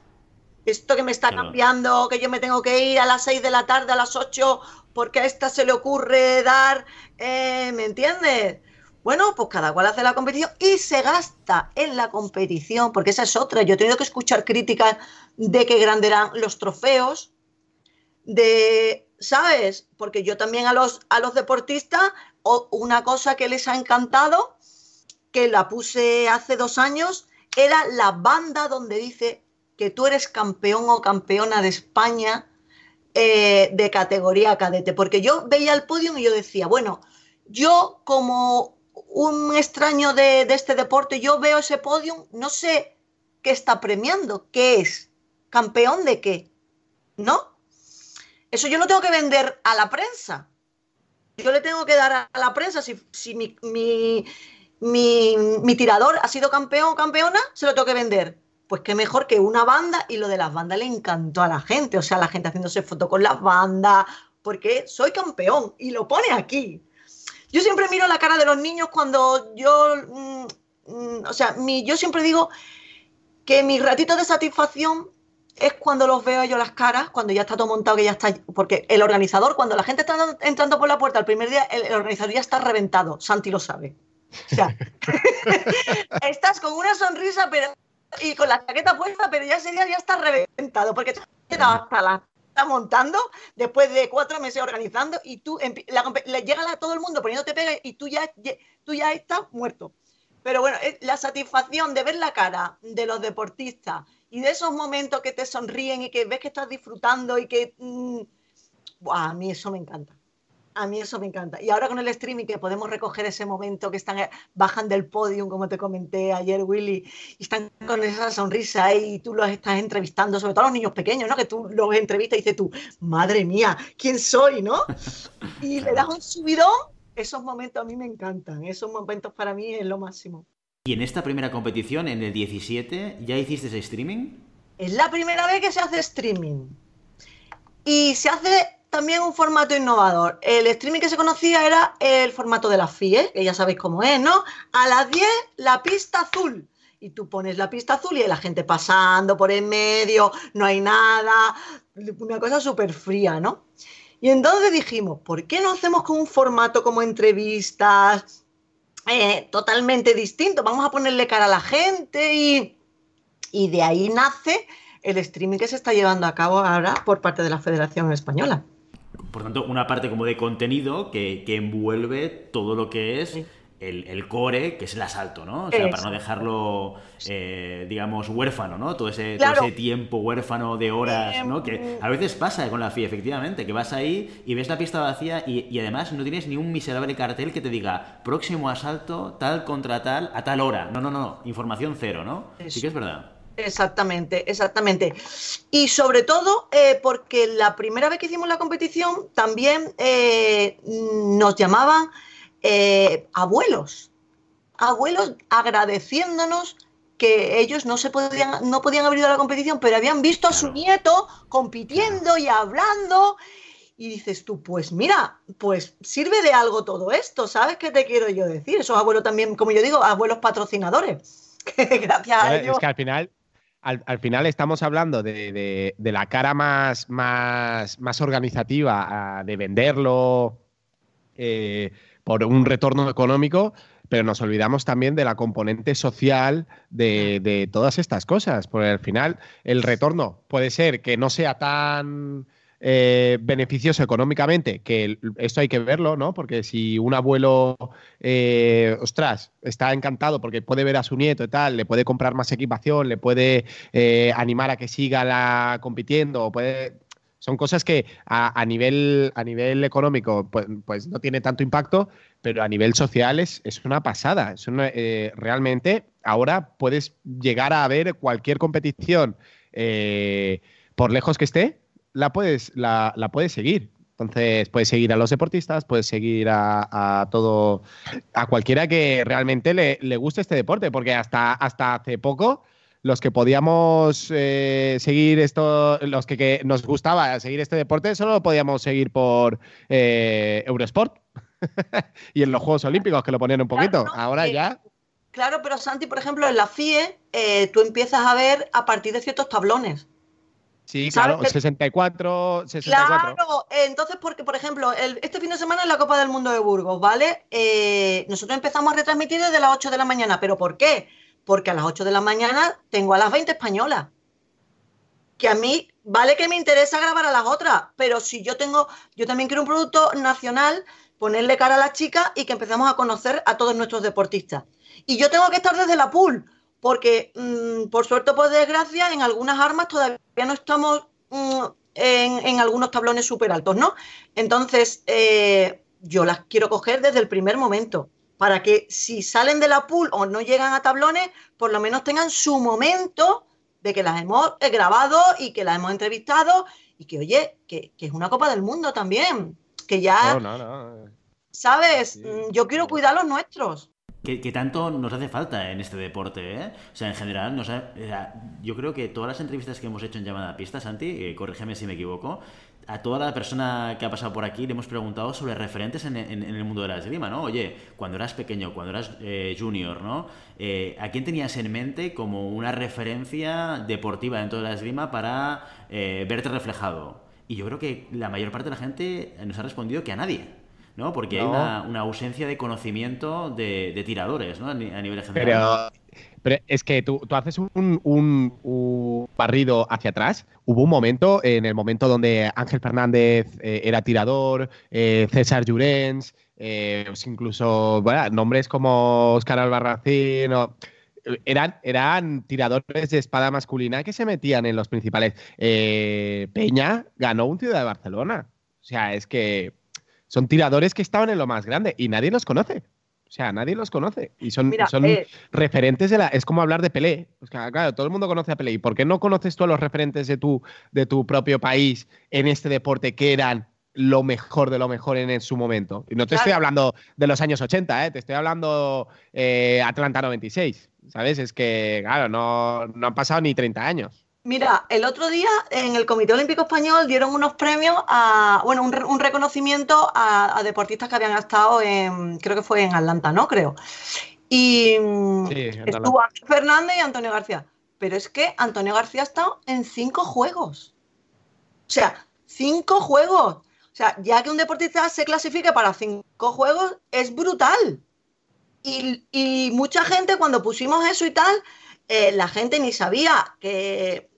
Esto que me está Claro. cambiando, que yo me tengo que ir a las 6 de la tarde, a las 8, porque a esta se le ocurre dar, eh, ¿me entiendes? Bueno, pues cada cual hace la competición y se gasta en la competición, porque esa es otra. Yo he tenido que escuchar críticas de que grande eran los trofeos, de, ¿sabes? Porque yo también a los, a los deportistas, una cosa que les ha encantado, que la puse hace dos años, era la banda donde dice que tú eres campeón o campeona de España eh, de categoría cadete. Porque yo veía el podio y yo decía, bueno, yo como un extraño de, este deporte, yo veo ese podio, no sé qué está premiando, qué es, campeón de qué, ¿no? Eso yo no tengo que vender a la prensa. Yo le tengo que dar a la prensa si, mi tirador ha sido campeón o campeona, se lo tengo que vender. Pues qué mejor que una banda y lo de las bandas le encantó a la gente. O sea, la gente haciéndose foto con las bandas, porque soy campeón y lo pone aquí. Yo siempre miro la cara de los niños cuando yo, mm, mm, o sea, mi, yo siempre digo que mi ratito de satisfacción es cuando los veo yo las caras, cuando ya está todo montado, que ya está, porque el organizador, cuando la gente está entrando por la puerta el primer día, el, organizador ya está reventado, Santi lo sabe. O sea, estás con una sonrisa pero, y con la chaqueta puesta, pero ya ese día ya está reventado, porque te has quedado hasta la está montando después de cuatro meses organizando y tú la llega a todo el mundo poniéndote pega y tú ya, tú ya estás muerto. Pero bueno, la satisfacción de ver la cara de los deportistas y de esos momentos que te sonríen y que ves que estás disfrutando y que... mm, a mí eso me encanta. A mí eso me encanta. Y ahora con el streaming que podemos recoger ese momento que están eh, bajan del podium, como te comenté ayer, Willy, y están con esa sonrisa ahí y tú los estás entrevistando, sobre todo a los niños pequeños, ¿no? Que tú los entrevistas y dices tú, madre mía, ¿quién soy, no? Y le das un subidón. Esos momentos a mí me encantan. Esos momentos para mí es lo máximo. Y en esta primera competición, en el 17, ¿ya hiciste ese streaming? Es la primera vez que se hace streaming. Y se hace también un formato innovador. El streaming que se conocía era el formato de la FIE, que ya sabéis cómo es, ¿no? A las 10, la pista azul. Y tú pones la pista azul y hay la gente pasando por en medio, no hay nada, una cosa súper fría, ¿no? Y entonces dijimos, ¿por qué no hacemos con un formato como entrevistas eh, totalmente distinto? Vamos a ponerle cara a la gente y, y de ahí nace el streaming que se está llevando a cabo ahora por parte de la Federación Española. Por tanto, una parte como de contenido que, que envuelve todo lo que es el, el core, que es el asalto, ¿no? O sea, para no dejarlo, eh, digamos, huérfano, ¿no? Todo ese, Claro. todo ese tiempo huérfano de horas, ¿no? Que Em, a veces pasa con la FI, efectivamente, que vas ahí y ves la pista vacía y, y además no tienes ni un miserable cartel que te diga próximo asalto, tal contra tal, a tal hora. No, no, no, información cero, ¿no? Sí que es verdad. Exactamente, exactamente. Y sobre todo eh, porque la primera vez que hicimos la competición también eh, nos llamaban eh, abuelos, abuelos agradeciéndonos que ellos no se podían, no podían haber ido a la competición, pero habían visto a su nieto compitiendo y hablando. Y dices tú, pues mira, pues sirve de algo todo esto, ¿sabes qué te quiero yo decir? Esos abuelos también, como yo digo, abuelos patrocinadores. Gracias a ellos. Es que al final, al, al final estamos hablando de, de- de la cara más, más, más organizativa, de venderlo eh, por un retorno económico, pero nos olvidamos también de la componente social de, de todas estas cosas. Porque al final el retorno puede ser que no sea tan eh, beneficioso económicamente, que esto hay que verlo, ¿no? Porque si un abuelo, eh, ostras, está encantado porque puede ver a su nieto y tal, le puede comprar más equipación, le puede eh, animar a que siga la, compitiendo, puede son cosas que a, nivel, a nivel económico pues, pues, no tiene tanto impacto, pero a nivel social es, una pasada. Es realmente ahora puedes llegar a ver cualquier competición, por lejos que esté, la puedes, la, puedes seguir. Entonces, puedes seguir a los deportistas, puedes seguir a, todo, a cualquiera que realmente le, guste este deporte, porque hasta, hasta hace poco los que podíamos eh, seguir esto, los que, nos gustaba seguir este deporte, solo lo podíamos seguir por eh, Eurosport y en los Juegos Olímpicos, que lo ponían un poquito. Ahora ya. Claro, pero Santi, por ejemplo, en la FIE, eh, tú empiezas a ver a partir de ciertos tablones. Sí, claro, 64, 64. Claro, entonces, porque, por ejemplo, este fin de semana es la Copa del Mundo de Burgos, ¿vale? Eh, nosotros empezamos a retransmitir desde las 8 de la mañana, ¿pero por qué? Porque a las 8 de la mañana tengo a las 20 españolas. Que a mí, vale que me interesa grabar a las otras, pero si yo tengo, yo también quiero un producto nacional, ponerle cara a las chicas y que empecemos a conocer a todos nuestros deportistas. Y yo tengo que estar desde la pool, porque mm, por suerte o por desgracia, en algunas armas todavía no estamos mm, en, algunos tablones súper altos, ¿no? Entonces, eh, yo las quiero coger desde el primer momento, para que si salen de la pool o no llegan a tablones, por lo menos tengan su momento de que las hemos eh, grabado y que las hemos entrevistado y que, oye, que, es una Copa del Mundo también, que ya... No, no, no. ¿Sabes? Mm, yo quiero cuidar los nuestros que, tanto nos hace falta en este deporte, ¿eh? O sea, en general, yo creo que todas las entrevistas que hemos hecho en llamada a pista, Santi, eh, corrígeme si me equivoco, a toda la persona que ha pasado por aquí le hemos preguntado sobre referentes en, el mundo de la esgrima, ¿no? Oye, cuando eras pequeño, cuando eras eh, junior, ¿no? Eh, ¿A quién tenías en mente como una referencia deportiva dentro de la esgrima para verte reflejado? Y yo creo que la mayor parte de la gente nos ha respondido que a nadie. ¿No? Porque hay una, ausencia de conocimiento de, tiradores, ¿no? A nivel general. Pero, es que tú, haces un, barrido hacia atrás. Hubo un momento, en el momento donde Ángel Fernández eh, era tirador, eh, César Llorens, eh, pues incluso nombres como Oscar Albarracín. eran, eran tiradores de espada masculina que se metían en los principales. Peña ganó un Ciudad de Barcelona. O sea, es que son tiradores que estaban en lo más grande y nadie los conoce. O sea, nadie los conoce. Y son, son eh, referentes de la. Es como hablar de Pelé. claro, todo el mundo conoce a Pelé. ¿Y por qué no conoces tú a los referentes de tu, de tu propio país en este deporte que eran lo mejor de lo mejor en, su momento? Y no te estoy hablando de los años 80, ¿eh? te estoy hablando eh, Atlanta 96. ¿Sabes? Es que, claro, no, no han pasado ni 30 años. Mira, el otro día en el Comité Olímpico Español dieron unos premios a, bueno, un, reconocimiento a, deportistas que habían estado en, creo que fue en Atlanta, ¿no? Creo. Y estuvo Ángel Fernández y Antonio García. Pero es que Antonio García ha estado en cinco juegos. O sea, cinco juegos. O sea, ya que un deportista se clasifique para cinco juegos, es brutal. Y, y mucha gente cuando pusimos eso y tal, eh, la gente ni sabía que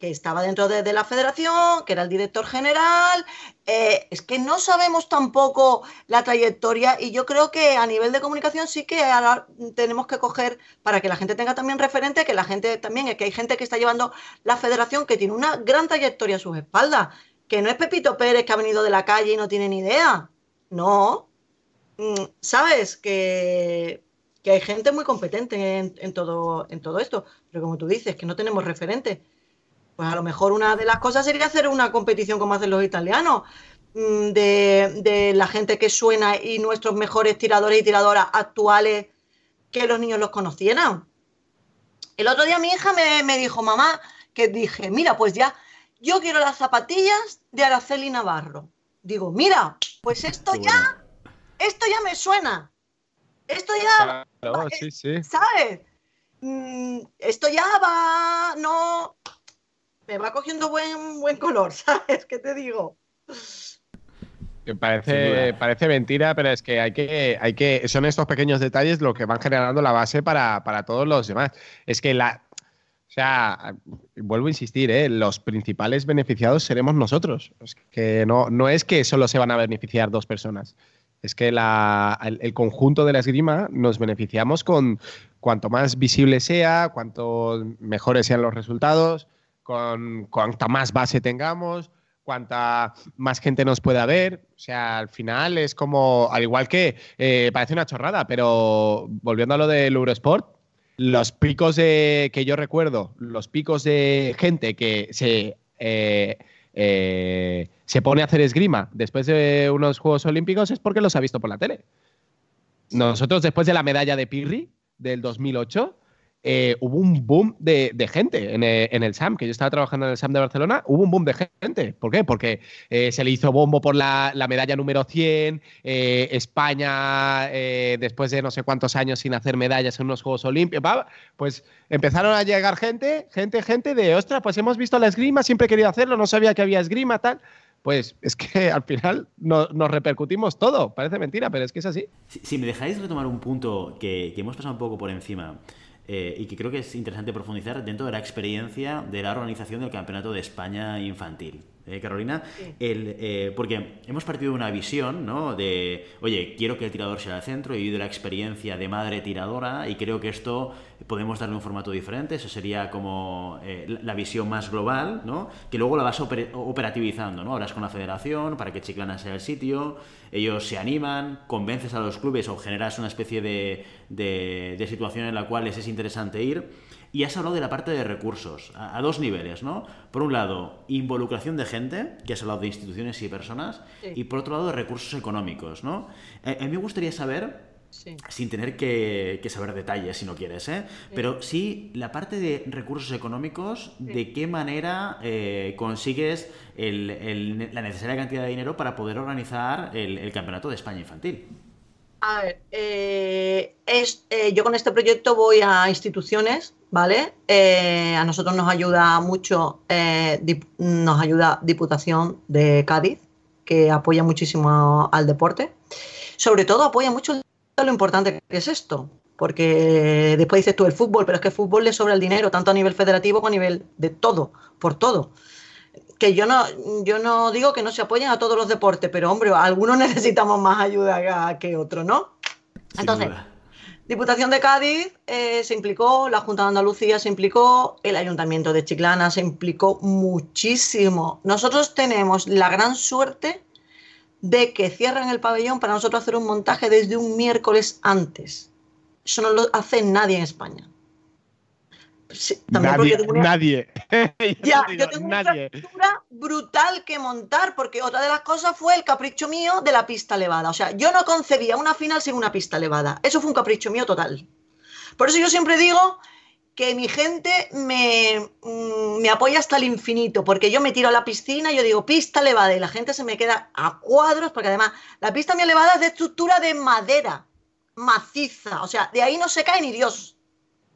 que estaba dentro de, la federación, que era el director general. Eh, es que no sabemos tampoco la trayectoria y yo creo que a nivel de comunicación sí que ahora tenemos que coger para que la gente tenga también referente, que la gente también, que hay gente que está llevando la federación que tiene una gran trayectoria a sus espaldas, que no es Pepito Pérez que ha venido de la calle y no tiene ni idea. No. Mm, ¿Sabes? Que, hay gente muy competente en, todo, en todo esto, pero como tú dices, que no tenemos referente pues a lo mejor una de las cosas sería hacer una competición como hacen los italianos, mm, de, la gente que suena y nuestros mejores tiradores y tiradoras actuales, que los niños los conocieran. El otro día mi hija me, dijo, mamá, que dije, mira, pues ya, yo quiero las zapatillas de Araceli Navarro. Digo, mira, pues esto ya, esto ya me suena. Esto ya, sí, sí. ¿sabes? Mm, esto ya va, no, me va cogiendo buen, buen color, ¿sabes? ¿Qué te digo? Parece, parece mentira, pero es que hay, que hay que. Son estos pequeños detalles lo que van generando la base para, todos los demás. Es que la. O sea, vuelvo a insistir, ¿eh? los principales beneficiados seremos nosotros. Es que no, no es que solo se van a beneficiar dos personas. Es que el, conjunto de la esgrima nos beneficiamos con cuanto más visible sea, cuanto mejores sean los resultados, con cuanta más base tengamos, cuanta más gente nos pueda ver. O sea, al final es como, al igual que eh, parece una chorrada, pero volviendo a lo del Eurosport, los picos de, que yo recuerdo, los picos de gente que se, eh, eh, se pone a hacer esgrima después de unos Juegos Olímpicos es porque los ha visto por la tele. Nosotros, después de la medalla de Pirri del 2008, eh, hubo un boom de, gente eh, en el, SAM, que yo estaba trabajando en el SAM de Barcelona, hubo un boom de gente. ¿Por qué? Porque eh, se le hizo bombo por la, medalla número 100, España, después de no sé cuántos años sin hacer medallas en unos Juegos Olímpicos, pues empezaron a llegar gente, gente, gente de, ostras, pues hemos visto la esgrima, siempre he querido hacerlo, no sabía que había esgrima, tal. Pues es que al final nos repercutimos todo. Parece mentira, pero es que es así. Si, me dejáis retomar un punto que, que hemos pasado un poco por encima. Eh, y que creo que es interesante profundizar dentro de la experiencia de la organización del Campeonato de España Infantil. ¿Eh, Carolina, el, eh, porque hemos partido de una visión, ¿no? De, oye, quiero que el tirador sea el centro y de la experiencia de madre tiradora y creo que esto podemos darle un formato diferente, eso sería como eh, la visión más global, ¿no? Que luego la vas operativizando, ¿no? Hablas con la federación para que Chiclana sea el sitio, ellos se animan, convences a los clubes o generas una especie de, de, de situación en la cual les es interesante ir y has hablado de la parte de recursos, a, dos niveles, ¿no? Por un lado, involucración de gente, que has hablado de instituciones y personas, y por otro lado, de recursos económicos, ¿no? Eh, a mí me gustaría saber, sin tener que, saber detalles si no quieres, ¿eh? Pero sí, la parte de recursos económicos, ¿de qué manera eh, consigues la necesaria cantidad de dinero para poder organizar el Campeonato de España Infantil? A ver, eh, es, eh, yo con este proyecto voy a instituciones, ¿vale? Eh, a nosotros nos ayuda mucho, nos ayuda Diputación de Cádiz, que apoya muchísimo al deporte. Sobre todo apoya mucho lo importante que es esto, porque después dices tú el fútbol, pero es que el fútbol le sobra el dinero, tanto a nivel federativo como a nivel de todo, por todo que yo no, yo no digo que no se apoyen a todos los deportes, pero hombre, algunos necesitamos más ayuda que otros, ¿no? Entonces, Diputación de Cádiz eh, se implicó, la Junta de Andalucía se implicó, el Ayuntamiento de Chiclana se implicó muchísimo. Nosotros tenemos la gran suerte de que cierran el pabellón para nosotros hacer un montaje desde un miércoles antes. Eso no lo hace nadie en España nadie, nadie. ya, yo tengo una estructura brutal que montar, porque otra de las cosas fue el capricho mío de la pista elevada. O sea, yo no concebía una final sin una pista elevada. Eso fue un capricho mío total. Por eso yo siempre digo que mi gente me, mm, me apoya hasta el infinito, porque yo me tiro a la piscina y yo digo pista elevada y la gente se me queda a cuadros, porque además la pista mi elevada es de estructura de madera maciza, o sea, de ahí no se cae ni Dios.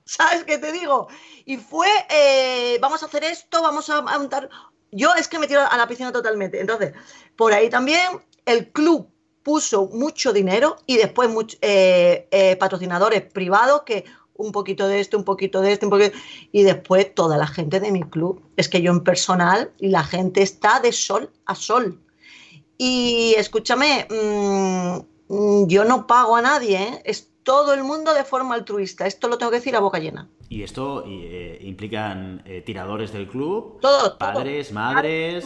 ¿Sabes qué te digo? Y fue, eh, vamos a hacer esto, vamos a montar... Yo es que me tiro a la piscina totalmente. Entonces, por ahí también el club puso mucho dinero y después eh, eh, patrocinadores privados que un poquito de esto, un poquito de esto, un poquito... y después toda la gente de mi club. Es que yo en personal y la gente está de sol a sol. Y escúchame, mm, mm, yo no pago a nadie, ¿eh? Todo el mundo de forma altruista. Esto lo tengo que decir a boca llena. ¿Y esto eh, implican eh, tiradores del club? Todo, padres, madres,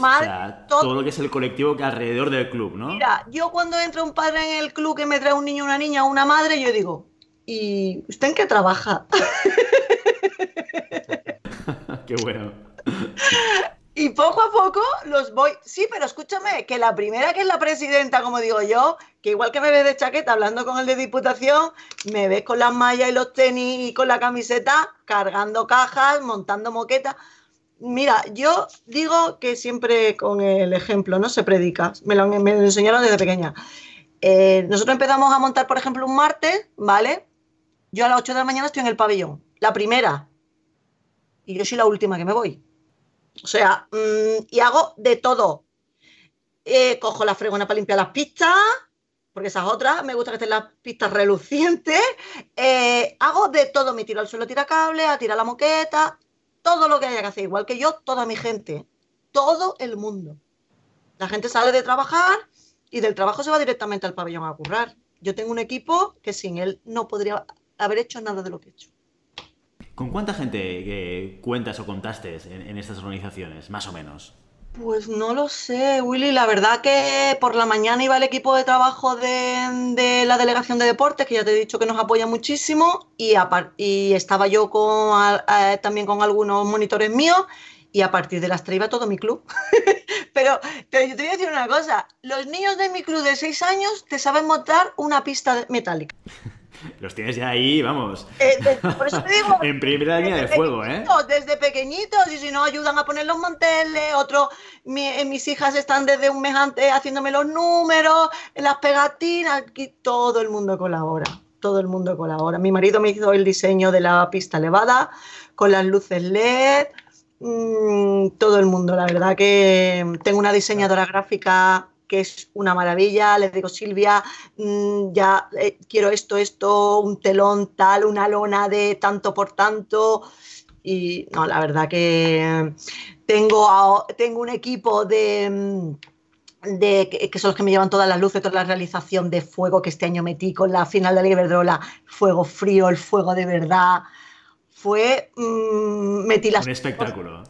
todo. lo que es el colectivo que alrededor del club, ¿no? Mira, yo cuando entra un padre en el club que me trae un niño, una niña, una madre, yo digo, ¿y usted en qué trabaja? qué bueno. Y poco a poco los voy. Sí, pero escúchame, que la primera que es la presidenta, como digo yo, que igual que me ves de chaqueta hablando con el de diputación, me ves con las mallas y los tenis y con la camiseta, cargando cajas, montando moquetas. Mira, yo digo que siempre con el ejemplo, ¿no? Se predica. Me lo, enseñaron desde pequeña. Eh, nosotros empezamos a montar, por ejemplo, un martes, ¿vale? Yo a las 8 de la mañana estoy en el pabellón. La primera. Y yo soy la última que me voy. O sea, mm, y hago de todo. Eh, cojo la fregona para limpiar las pistas, porque esas otras me gusta que estén las pistas relucientes. Eh, hago de todo, me tiro al suelo, tira cable, a tirar la moqueta, todo lo que haya que hacer, igual que yo, toda mi gente, todo el mundo. La gente sale de trabajar y del trabajo se va directamente al pabellón a currar. Yo tengo un equipo que sin él no podría haber hecho nada de lo que he hecho. ¿Con cuánta gente eh, cuentas o contaste en, estas organizaciones, más o menos? Pues no lo sé, Willy. La verdad que por la mañana iba el equipo de trabajo de, la delegación de deportes, que ya te he dicho que nos apoya muchísimo, y, estaba yo también con algunos monitores míos, y a partir de las tres iba todo mi club. pero, te voy a decir una cosa, los niños de mi club de seis años te saben montar una pista metálica. Los tienes ya ahí, vamos. Eh, por eso te digo. en primera línea de fuego, ¿eh? Desde pequeñitos, y si no ayudan a poner los manteles, otros, eh, mis hijas están desde un mes antes haciéndome los números, las pegatinas, aquí todo el mundo colabora. Todo el mundo colabora. Mi marido me hizo el diseño de la pista elevada con las luces LED. Mm, todo el mundo, la verdad que tengo una diseñadora gráfica que es una maravilla. Le digo, Silvia, mm, ya eh, quiero esto, esto, un telón tal, una lona de tanto por tanto. Y no, la verdad que tengo, tengo un equipo de, mm, de, que son los que me llevan todas las luces, toda la realización de fuego que este año metí con la final de la Iberdrola, fuego frío, el fuego de verdad. Fue, mmm, metí las... Un espectáculo.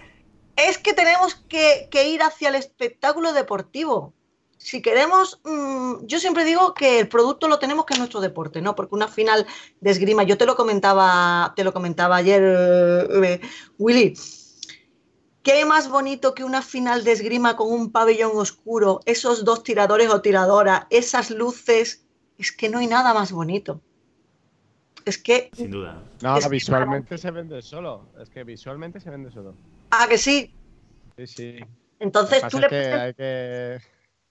Es que tenemos que, que ir hacia el espectáculo deportivo si queremos, mm, yo siempre digo que el producto lo tenemos que en nuestro deporte, ¿no? Porque una final de esgrima, yo te lo comentaba, te lo comentaba ayer, eh, Willy. ¿Qué más bonito que una final de esgrima con un pabellón oscuro, esos dos tiradores o tiradoras, esas luces? Es que no hay nada más bonito. Es que. Sin duda. No, visualmente se vende solo. Es que visualmente se vende solo. Ah, que sí. Sí, sí. Entonces tú le. hay que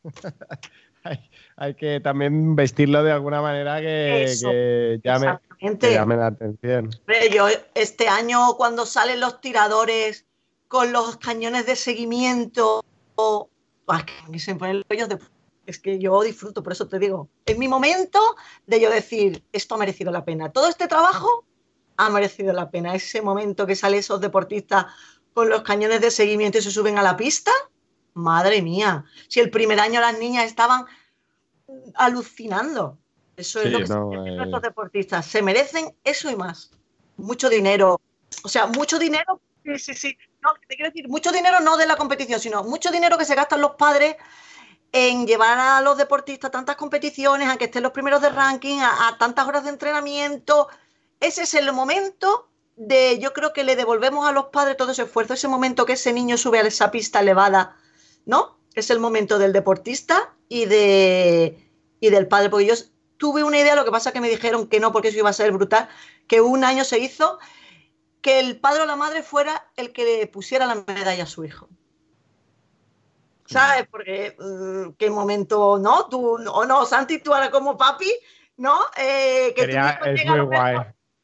hay, que también vestirlo de alguna manera que, llame, la atención. Yo este año cuando salen los tiradores con los cañones de seguimiento, es que yo disfruto, por eso te digo, es mi momento de yo decir, esto ha merecido la pena. Todo este trabajo ha merecido la pena. Ese momento que salen esos deportistas con los cañones de seguimiento y se suben a la pista, Madre mía, si el primer año las niñas estaban alucinando. Eso es lo que se nuestros deportistas. Se merecen eso y más. Mucho dinero. O sea, mucho dinero. Sí, sí, sí. No, te quiero decir, mucho dinero no de la competición, sino mucho dinero que se gastan los padres en llevar a los deportistas a tantas competiciones, a que estén los primeros de ranking, a, a tantas horas de entrenamiento. Ese es el momento de, yo creo que le devolvemos a los padres todo ese esfuerzo, ese momento que ese niño sube a esa pista elevada ¿no? Es el momento del deportista y, de, y del padre, porque yo tuve una idea, lo que pasa que me dijeron que no, porque eso iba a ser brutal, que un año se hizo que el padre o la madre fuera el que le pusiera la medalla a su hijo. ¿Sabes? Porque mm, qué momento, ¿no? Tú, o no, Santi, tú ahora como papi, ¿no? Eh, que es muy guay.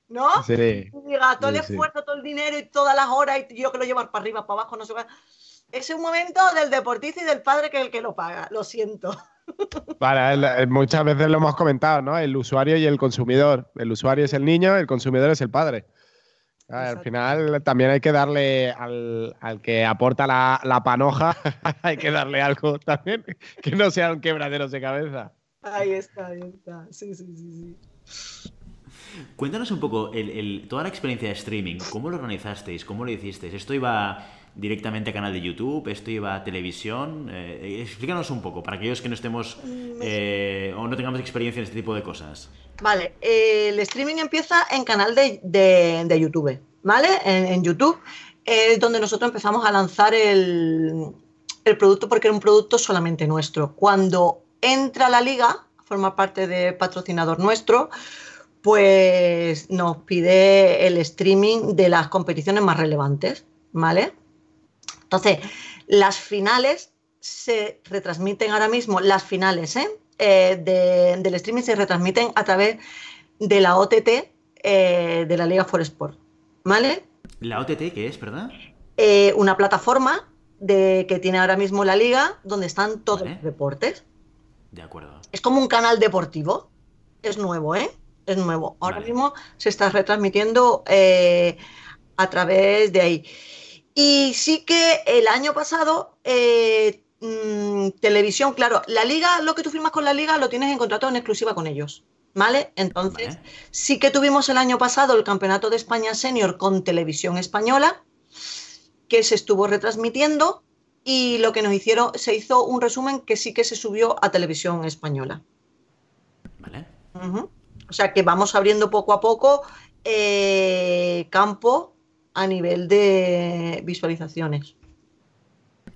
¿No? Sí. Y diga, todo el esfuerzo, todo el dinero y todas las horas, y yo que lo llevo para arriba, para abajo, no sé qué es un momento del deportista y del padre que es el que lo paga, lo siento. Vale, muchas veces lo hemos comentado, ¿no? El usuario y el consumidor. El usuario es el niño, el consumidor es el padre. Al final también hay que darle al, que aporta la, panoja, hay que darle algo también, que no sean quebraderos de cabeza. Ahí está, ahí está. Sí, sí, sí, sí. Cuéntanos un poco toda la experiencia de streaming, ¿cómo lo organizasteis? ¿Cómo lo hicisteis? ¿Esto iba directamente a canal de YouTube? ¿Esto iba a televisión? Eh, explícanos un poco, para aquellos que no estemos mm, eh, o no tengamos experiencia en este tipo de cosas. Vale, el streaming empieza en canal de, YouTube, ¿vale? En, YouTube es donde nosotros empezamos a lanzar el, el producto porque era un producto solamente nuestro. Cuando entra la liga, forma parte de patrocinador nuestro, pues nos pide el streaming de las competiciones más relevantes, ¿vale? Entonces, las finales se retransmiten ahora mismo, las finales ¿eh? Eh, del streaming se retransmiten a través de la OTT eh, de la Liga for Sport. ¿Vale? ¿La OTT qué es, verdad? una plataforma de, que tiene ahora mismo la liga donde están todos los deportes. De acuerdo. Es como un canal deportivo. Es nuevo, ¿eh? Es nuevo. Ahora mismo se está retransmitiendo a través de ahí. Y sí que el año pasado, eh, mm, televisión, claro, la liga, lo que tú firmas con la liga lo tienes en contrato en exclusiva con ellos. ¿Vale? Entonces, sí que tuvimos el año pasado el Campeonato de España Senior con televisión española, que se estuvo retransmitiendo y lo que nos hicieron, se hizo un resumen que sí que se subió a televisión española. ¿Vale? O sea que vamos abriendo poco a poco eh, campo a nivel de visualizaciones.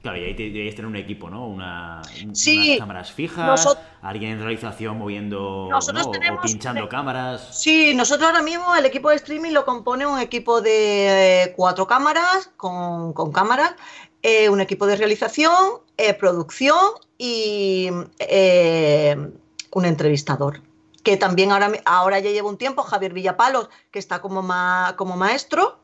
Claro, y ahí deberíais tener un equipo, ¿no? Una, sí, unas cámaras fijas, alguien en realización moviendo nosotros o pinchando cámaras. Sí, nosotros ahora mismo el equipo de streaming lo compone un equipo de eh, cuatro cámaras, con, con cámaras, eh, un equipo de realización, eh, producción y un entrevistador que también ahora, ahora ya lleva un tiempo, Javier Villapalos, que está como, como maestro,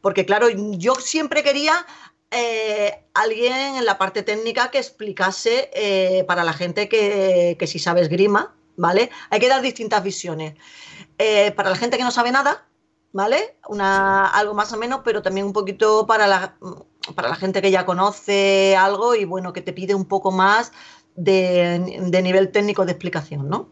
porque claro, yo siempre quería eh, alguien en la parte técnica que explicase eh, para la gente que, si sabe esgrima, ¿vale? Hay que dar distintas visiones. Eh, para la gente que no sabe nada, ¿vale? Una, algo más o menos, pero también un poquito para la, para la gente que ya conoce algo y bueno, que te pide un poco más de, de nivel técnico de explicación, ¿no?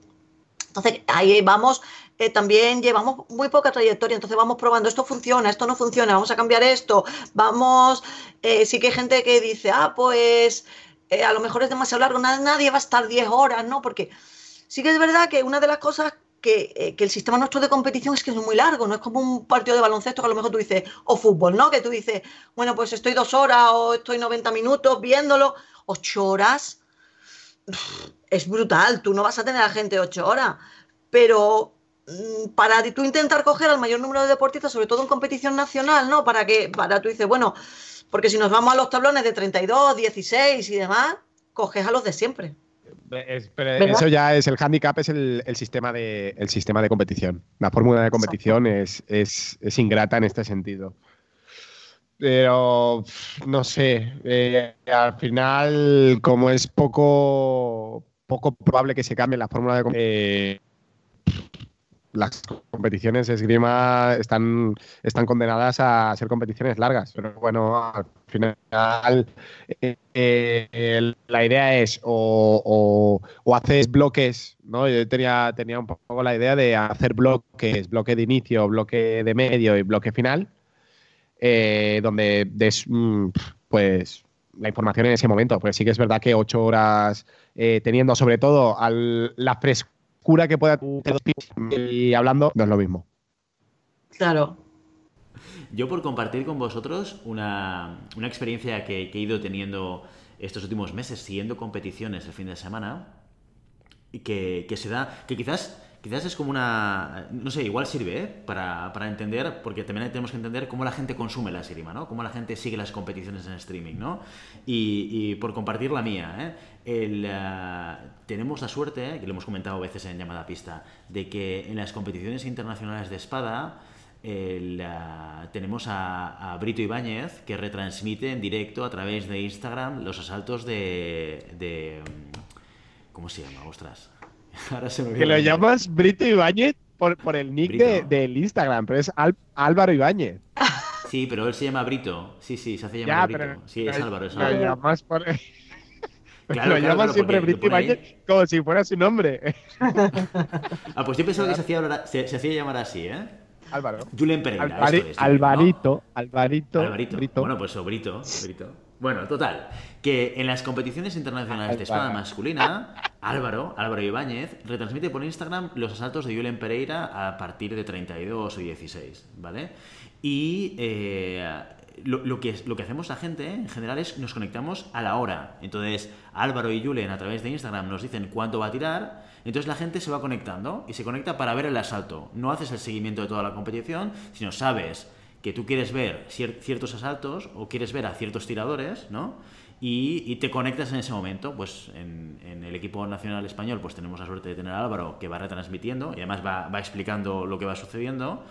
Entonces, ahí vamos, eh, también llevamos muy poca trayectoria, entonces vamos probando, esto funciona, esto no funciona, vamos a cambiar esto, vamos, eh, sí que hay gente que dice, ah, pues eh, a lo mejor es demasiado largo, nadie va a estar 10 horas, ¿no? Porque sí que es verdad que una de las cosas que, que, el sistema nuestro de competición es que es muy largo, no es como un partido de baloncesto que a lo mejor tú dices, o fútbol, ¿no? Que tú dices, bueno, pues estoy dos horas o estoy 90 minutos viéndolo, ocho horas es brutal, tú no vas a tener a gente ocho horas, pero para tú intentar coger al mayor número de deportistas, sobre todo en competición nacional, ¿no? Para que, para tú dices, bueno, porque si nos vamos a los tablones de 32, 16 y demás, coges a los de siempre. pero eso ya es el handicap, es el, sistema, de, el sistema de competición. La fórmula de competición es, es, ingrata en este sentido. Pero no sé, eh, al final, como es poco, poco probable que se cambie la fórmula de eh, las competiciones de esgrima están, están condenadas a ser competiciones largas. Pero bueno, al final eh, la idea es o, o, haces bloques, ¿no? Yo tenía, tenía un poco la idea de hacer bloques, bloque de inicio, bloque de medio y bloque final eh, donde des, mm, pues la información en ese momento. Pues sí que es verdad que ocho horas eh, teniendo sobre todo la frescura que pueda y hablando no es lo mismo. Claro. Yo por compartir con vosotros una, experiencia que, he ido teniendo estos últimos meses siguiendo competiciones el fin de semana y que, que se da, que quizás quizás es como una, no sé, igual sirve ¿eh? para, entender, porque también tenemos que entender cómo la gente consume la esgrima, ¿no? Cómo la gente sigue las competiciones en streaming, ¿no? Y, por compartir la mía, ¿eh? eh tenemos la suerte, que lo hemos comentado a veces en llamada pista, de que en las competiciones internacionales de espada eh, tenemos a, Brito Ibáñez que retransmite en directo a través de Instagram los asaltos de, de ¿cómo se llama? Ostras. que lo llamas Brito Ibáñez por, por el nick del Instagram, pero es Álvaro Ibáñez. Sí, pero él se llama Brito. Sí, sí, se hace llamar Brito. sí, es Álvaro, es Álvaro. Lo llamas, por... claro, lo llamas siempre Brito Ibáñez como si fuera su nombre. ah, pues yo pensaba que se hacía, se, hacía llamar así, ¿eh? Álvaro. Julen Pereira. Alvarito, Alvarito, Alvarito. Bueno, pues Brito, Brito. Bueno, total, que en las competiciones internacionales de espada masculina, Álvaro, Álvaro Ibáñez, retransmite por Instagram los asaltos de Julen Pereira a partir de 32 o 16, ¿vale? Y eh, lo, que, lo que hacemos la gente en general es nos conectamos a la hora. Entonces, Álvaro y Julen a través de Instagram nos dicen cuánto va a tirar, entonces la gente se va conectando y se conecta para ver el asalto. No haces el seguimiento de toda la competición, sino sabes que tú quieres ver ciertos asaltos o quieres ver a ciertos tiradores, ¿no? Y, te conectas en ese momento. Pues en, el equipo nacional español pues tenemos la suerte de tener a Álvaro que va retransmitiendo y además va, explicando lo que va sucediendo.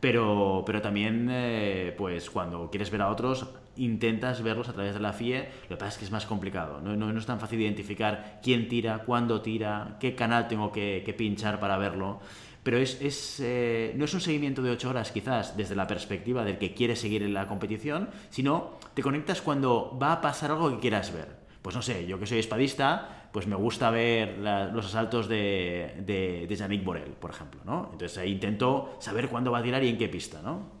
Pero, pero también, eh, pues cuando quieres ver a otros, intentas verlos a través de la FIE. Lo que pasa es que es más complicado. No, no, es tan fácil identificar quién tira, cuándo tira, qué canal tengo que pinchar para verlo. Pero es, eh, no es un seguimiento de 8 horas quizás desde la perspectiva del que quiere seguir en la competición, sino te conectas cuando va a pasar algo que quieras ver. Pues no sé, yo que soy espadista, pues me gusta ver los asaltos de, de, de Yannick Borel, por ejemplo, ¿no? Entonces ahí intento saber cuándo va a tirar y en qué pista, ¿no?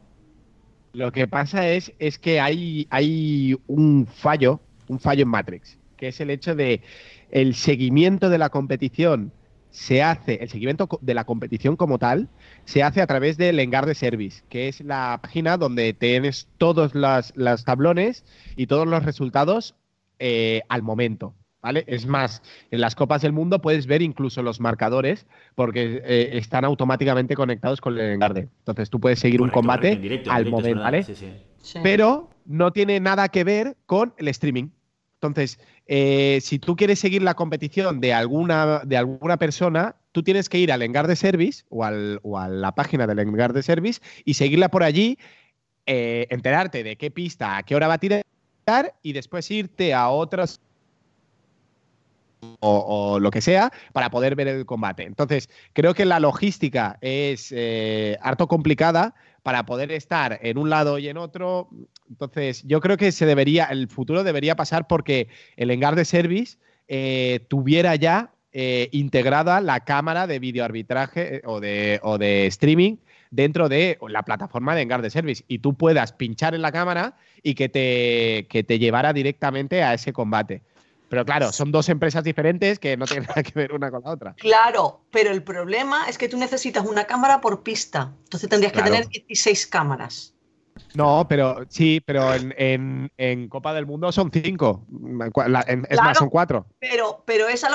Lo que pasa es, es que hay, hay un fallo, un fallo en Matrix, que es el hecho de el seguimiento de la competición se hace, el seguimiento de la competición como tal, se hace a través del Engar de Service, que es la página donde tienes todos los tablones y todos los resultados eh, al momento. ¿Vale? Es más, en las Copas del Mundo puedes ver incluso los marcadores porque eh, están automáticamente conectados con el Engarde. Entonces tú puedes seguir un combate al momento, ¿vale? Pero no tiene nada que ver con el streaming. Entonces, eh, si tú quieres seguir la competición de alguna, de alguna persona, tú tienes que ir al Engar de Service o, a la página del Engar de Service y seguirla por allí, eh, enterarte de qué pista, a qué hora va a tirar y después irte a otras o, lo que sea para poder ver el combate. Entonces, creo que la logística es eh, harto complicada para poder estar en un lado y en otro. Entonces, yo creo que se debería, el futuro debería pasar porque el Engar de Service eh, tuviera ya eh, integrada la cámara de videoarbitraje o de, o de streaming dentro de la plataforma de Engar de Service y tú puedas pinchar en la cámara y que te, que te llevara directamente a ese combate. Pero claro, son dos empresas diferentes que no tienen nada que ver una con la otra. Claro, pero el problema es que tú necesitas una cámara por pista. Entonces tendrías que tener 16 cámaras. No, pero sí, pero en, Copa del Mundo son cinco. es más, son cuatro. Pero, pero es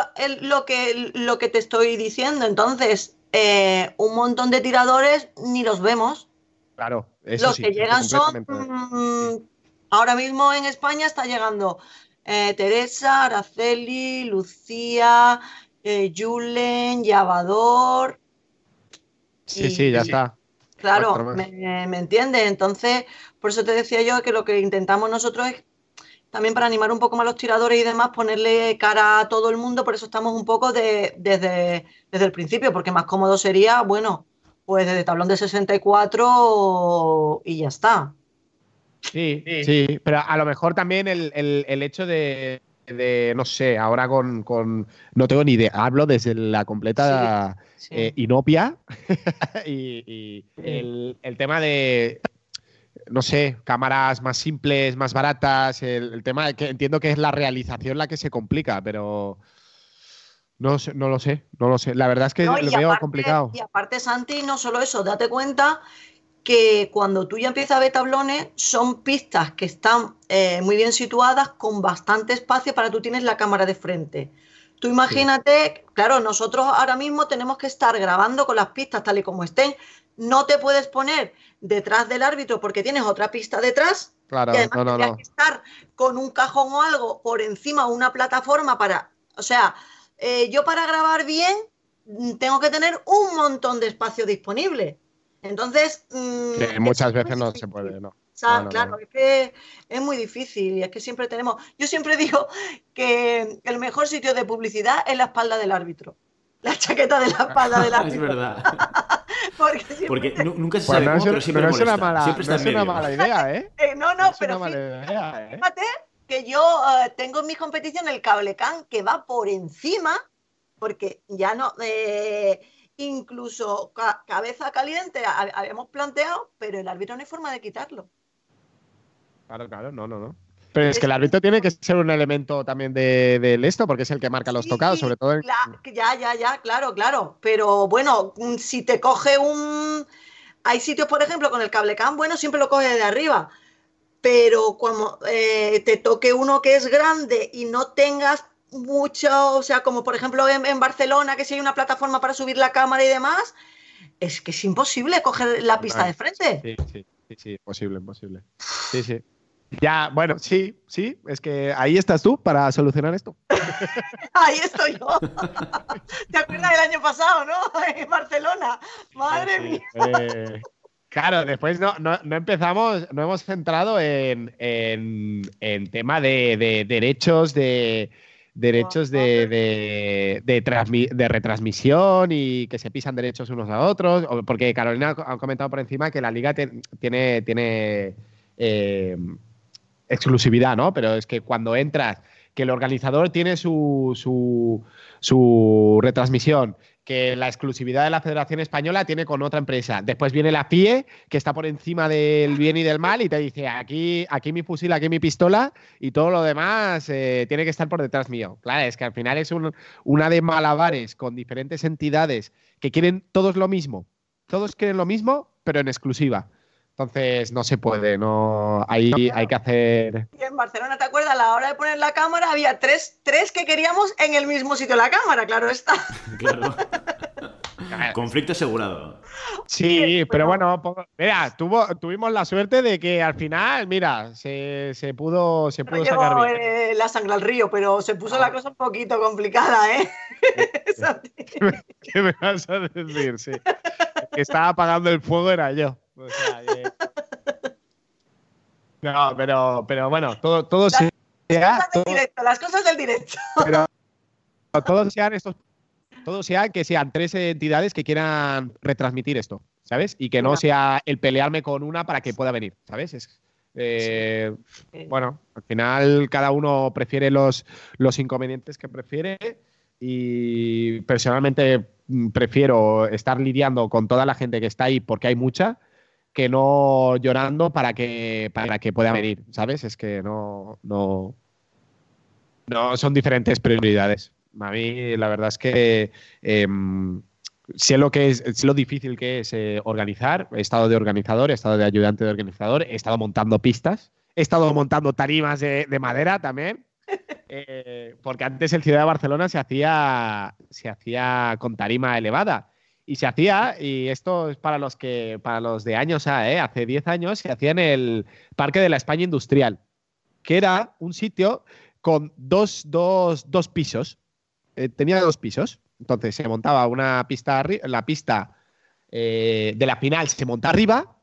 lo, que, lo que te estoy diciendo. Entonces, eh, un montón de tiradores ni los vemos. Claro, eso Los que llegan son. Mm, ahora mismo en España está llegando eh, Teresa, Araceli, Lucía, eh, Julen, Llavador. Sí, sí, ya está. Claro, me, me entiendes. Entonces, por eso te decía yo que lo que intentamos nosotros es también para animar un poco más a los tiradores y demás, ponerle cara a todo el mundo, por eso estamos un poco de, desde, desde el principio, porque más cómodo sería, bueno, pues desde tablón de 64 y ya está. Sí, sí, pero a lo mejor también el, hecho de, no sé, ahora con, no tengo ni idea, hablo desde la completa eh, inopia y, el, tema de, no sé, cámaras más simples, más baratas, el, tema que entiendo que es la realización la que se complica, pero... No, no lo sé, no lo sé. La verdad es que lo veo complicado. Y aparte, Santi, no solo eso, date cuenta que cuando tú ya empiezas a ver tablones, son pistas que están eh, muy bien situadas, con bastante espacio para tú tienes la cámara de frente. Tú imagínate, claro, nosotros ahora mismo tenemos que estar grabando con las pistas tal y como estén. No te puedes poner detrás del árbitro porque tienes otra pista detrás. Claro, y además no, no, que estar con un cajón o algo por encima, una plataforma para. O sea, eh, yo para grabar bien mm, tengo que tener un montón de espacio disponible. Entonces. Mm, muchas veces no se puede, ¿no? claro, es que es muy difícil y es que siempre tenemos. Yo siempre digo que el mejor sitio de publicidad es la espalda del árbitro. La chaqueta de la espalda del árbitro. es verdad. Porque, nunca se sabe cómo, pero siempre es una mala, siempre está es una mala idea, ¿eh? ¿eh? no, no, pero ¿eh? fíjate, que yo eh, tengo en mi competición el cable can que va por encima, porque ya no incluso cabeza caliente habíamos planteado, pero el árbitro no hay forma de quitarlo. Claro, claro, no, no, no. Pero es, que el árbitro tiene que ser un elemento también de, esto, porque es el que marca los tocados, sobre todo. Ya, ya, ya, claro, claro. Pero bueno, mm, si te coge un. Hay sitios, por ejemplo, con el cable cam, bueno, siempre lo coge de arriba. Pero cuando eh, te toque uno que es grande y no tengas mucho, o sea, como por ejemplo en, Barcelona, que si hay una plataforma para subir la cámara y demás, es que es imposible coger la pista de frente. Sí, sí, sí, sí, imposible, imposible. Sí, sí. Ya, bueno, sí, sí, es que ahí estás tú para solucionar esto. ahí estoy yo. ¿Te acuerdas del año pasado, no? En Barcelona. Madre mía. Eh, claro, después no, no, empezamos, no hemos centrado en, en, tema de derechos, de, derechos de, de, de, retransmisión y que se pisan derechos unos a otros. Porque Carolina ha comentado por encima que la liga tiene, tiene eh, exclusividad, ¿no? Pero es que cuando entras, que el organizador tiene su, su, su retransmisión, que la exclusividad de la Federación Española tiene con otra empresa. Después viene la FIE, que está por encima del bien y del mal, y te dice, aquí, aquí mi fusil, aquí mi pistola, y todo lo demás eh, tiene que estar por detrás mío. Claro, es que al final es una de malabares con diferentes entidades que quieren todos lo mismo. Todos quieren lo mismo, pero en exclusiva. Entonces no se puede, no hay, hay que hacer. Y en Barcelona, ¿te acuerdas? A la hora de poner la cámara había tres, tres que queríamos en el mismo sitio la cámara, claro está. Claro. Conflicto asegurado. Sí, pero bueno, mira, tuvo, tuvimos la suerte de que al final, mira, se, se pudo, se pudo sacar bien. Eh, la sangre al río, pero se puso la ah. cosa un poquito complicada, ¿eh? ¿Qué me vas a decir? Sí. que estaba apagando el fuego era yo. No, pero, pero bueno, todo, todo las, cosas del directo, las cosas del directo. Pero todos sean estos. Todos sean que sean tres entidades que quieran retransmitir esto, ¿sabes? Y que no sea el pelearme con una para que pueda venir, ¿sabes? Es, eh, bueno, al final cada uno prefiere los, los inconvenientes que prefiere y personalmente prefiero estar lidiando con toda la gente que está ahí porque hay mucha que no llorando para que, para que pueda venir, ¿sabes? Es que no, no, no son diferentes prioridades. A mí la verdad es que em, sé lo que es, lo difícil que es eh, organizar. He estado de organizador, he estado de ayudante de organizador, he estado montando pistas, he estado montando tarimas de, madera también. Eh, porque antes el Ciudad de Barcelona se hacía, se hacía con tarima elevada. Y se hacía, y esto es para los que, para los de años A, ¿eh? hace 10 años, se hacía en el Parque de la España Industrial, que era un sitio con dos, dos, dos pisos. Eh, tenía dos pisos. Entonces se montaba una pista, la pista eh, de la final se monta arriba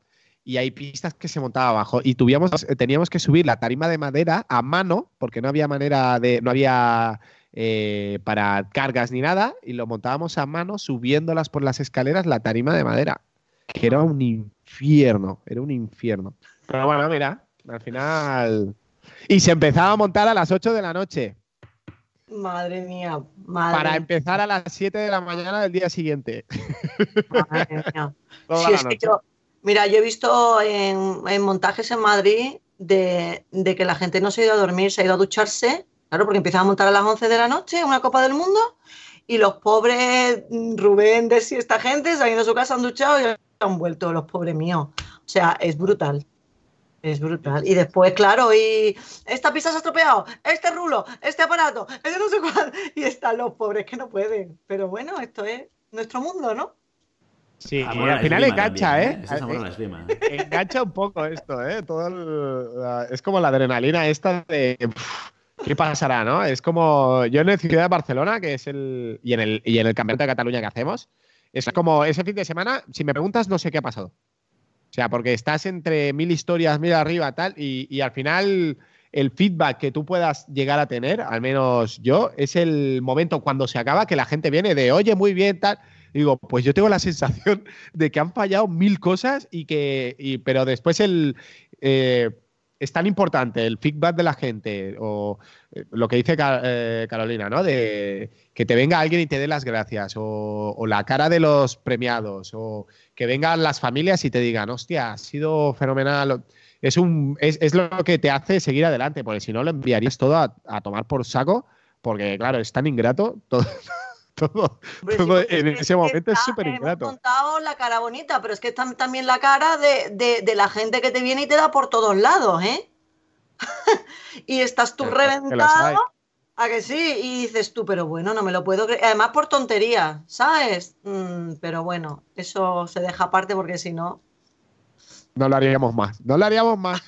y hay pistas que se montaba abajo. Y tuvimos, teníamos que subir la tarima de madera a mano, porque no había manera de, no había eh, para cargas ni nada, y lo montábamos a mano subiéndolas por las escaleras la tarima de madera, que era un infierno, era un infierno. Pero bueno, mira, al final... Y se empezaba a montar a las 8 de la noche. Madre mía, madre Para empezar a las 7 de la mañana del día siguiente. Madre mía. mira, yo he visto en, montajes en Madrid de, de, que la gente no se ha ido a dormir, se ha ido a ducharse Claro, porque empiezan a montar a las 11 de la noche una Copa del Mundo y los pobres Rubén, Desi, esta gente se han ido a su casa, han duchado y han vuelto, los pobres míos. O sea, es brutal. Es brutal. Y después, claro, y esta pista se ha estropeado, este rulo, este aparato, este no sé cuál. Y están los pobres que no pueden. Pero bueno, esto es nuestro mundo, ¿no? Sí, al final engancha, ¿eh? ¿eh? Engancha un poco esto, ¿eh? Todo es como la adrenalina esta de. ¿Qué pasará, no? Es como yo en el Ciudad de Barcelona, que es el y en el y en el Campeonato de Cataluña que hacemos, es como ese fin de semana, si me preguntas, no sé qué ha pasado. O sea, porque estás entre mil historias, mil arriba, tal, y, y al final el feedback que tú puedas llegar a tener, al menos yo, es el momento cuando se acaba que la gente viene de, oye, muy bien, tal. digo, pues yo tengo la sensación de que han fallado mil cosas y que, y, pero después el, eh, es tan importante el feedback de la gente o eh, lo que dice eh, Carolina, ¿no? De que te venga alguien y te dé las gracias o, la cara de los premiados o que vengan las familias y te digan, hostia, ha sido fenomenal. Es, un, es, lo que te hace seguir adelante, porque si no lo enviarías todo a, tomar por saco, porque claro, es tan ingrato todo. todo, en ese momento es súper ingrato. Hemos contado la cara bonita, pero es que está también la cara de, la gente que te viene y te da por todos lados, ¿eh? y estás tú reventado. ¿A que sí? Y dices tú, pero bueno, no me lo puedo creer. Además por tontería, ¿sabes? Mm, pero bueno, eso se deja aparte porque si no... No lo haríamos más, no lo haríamos más.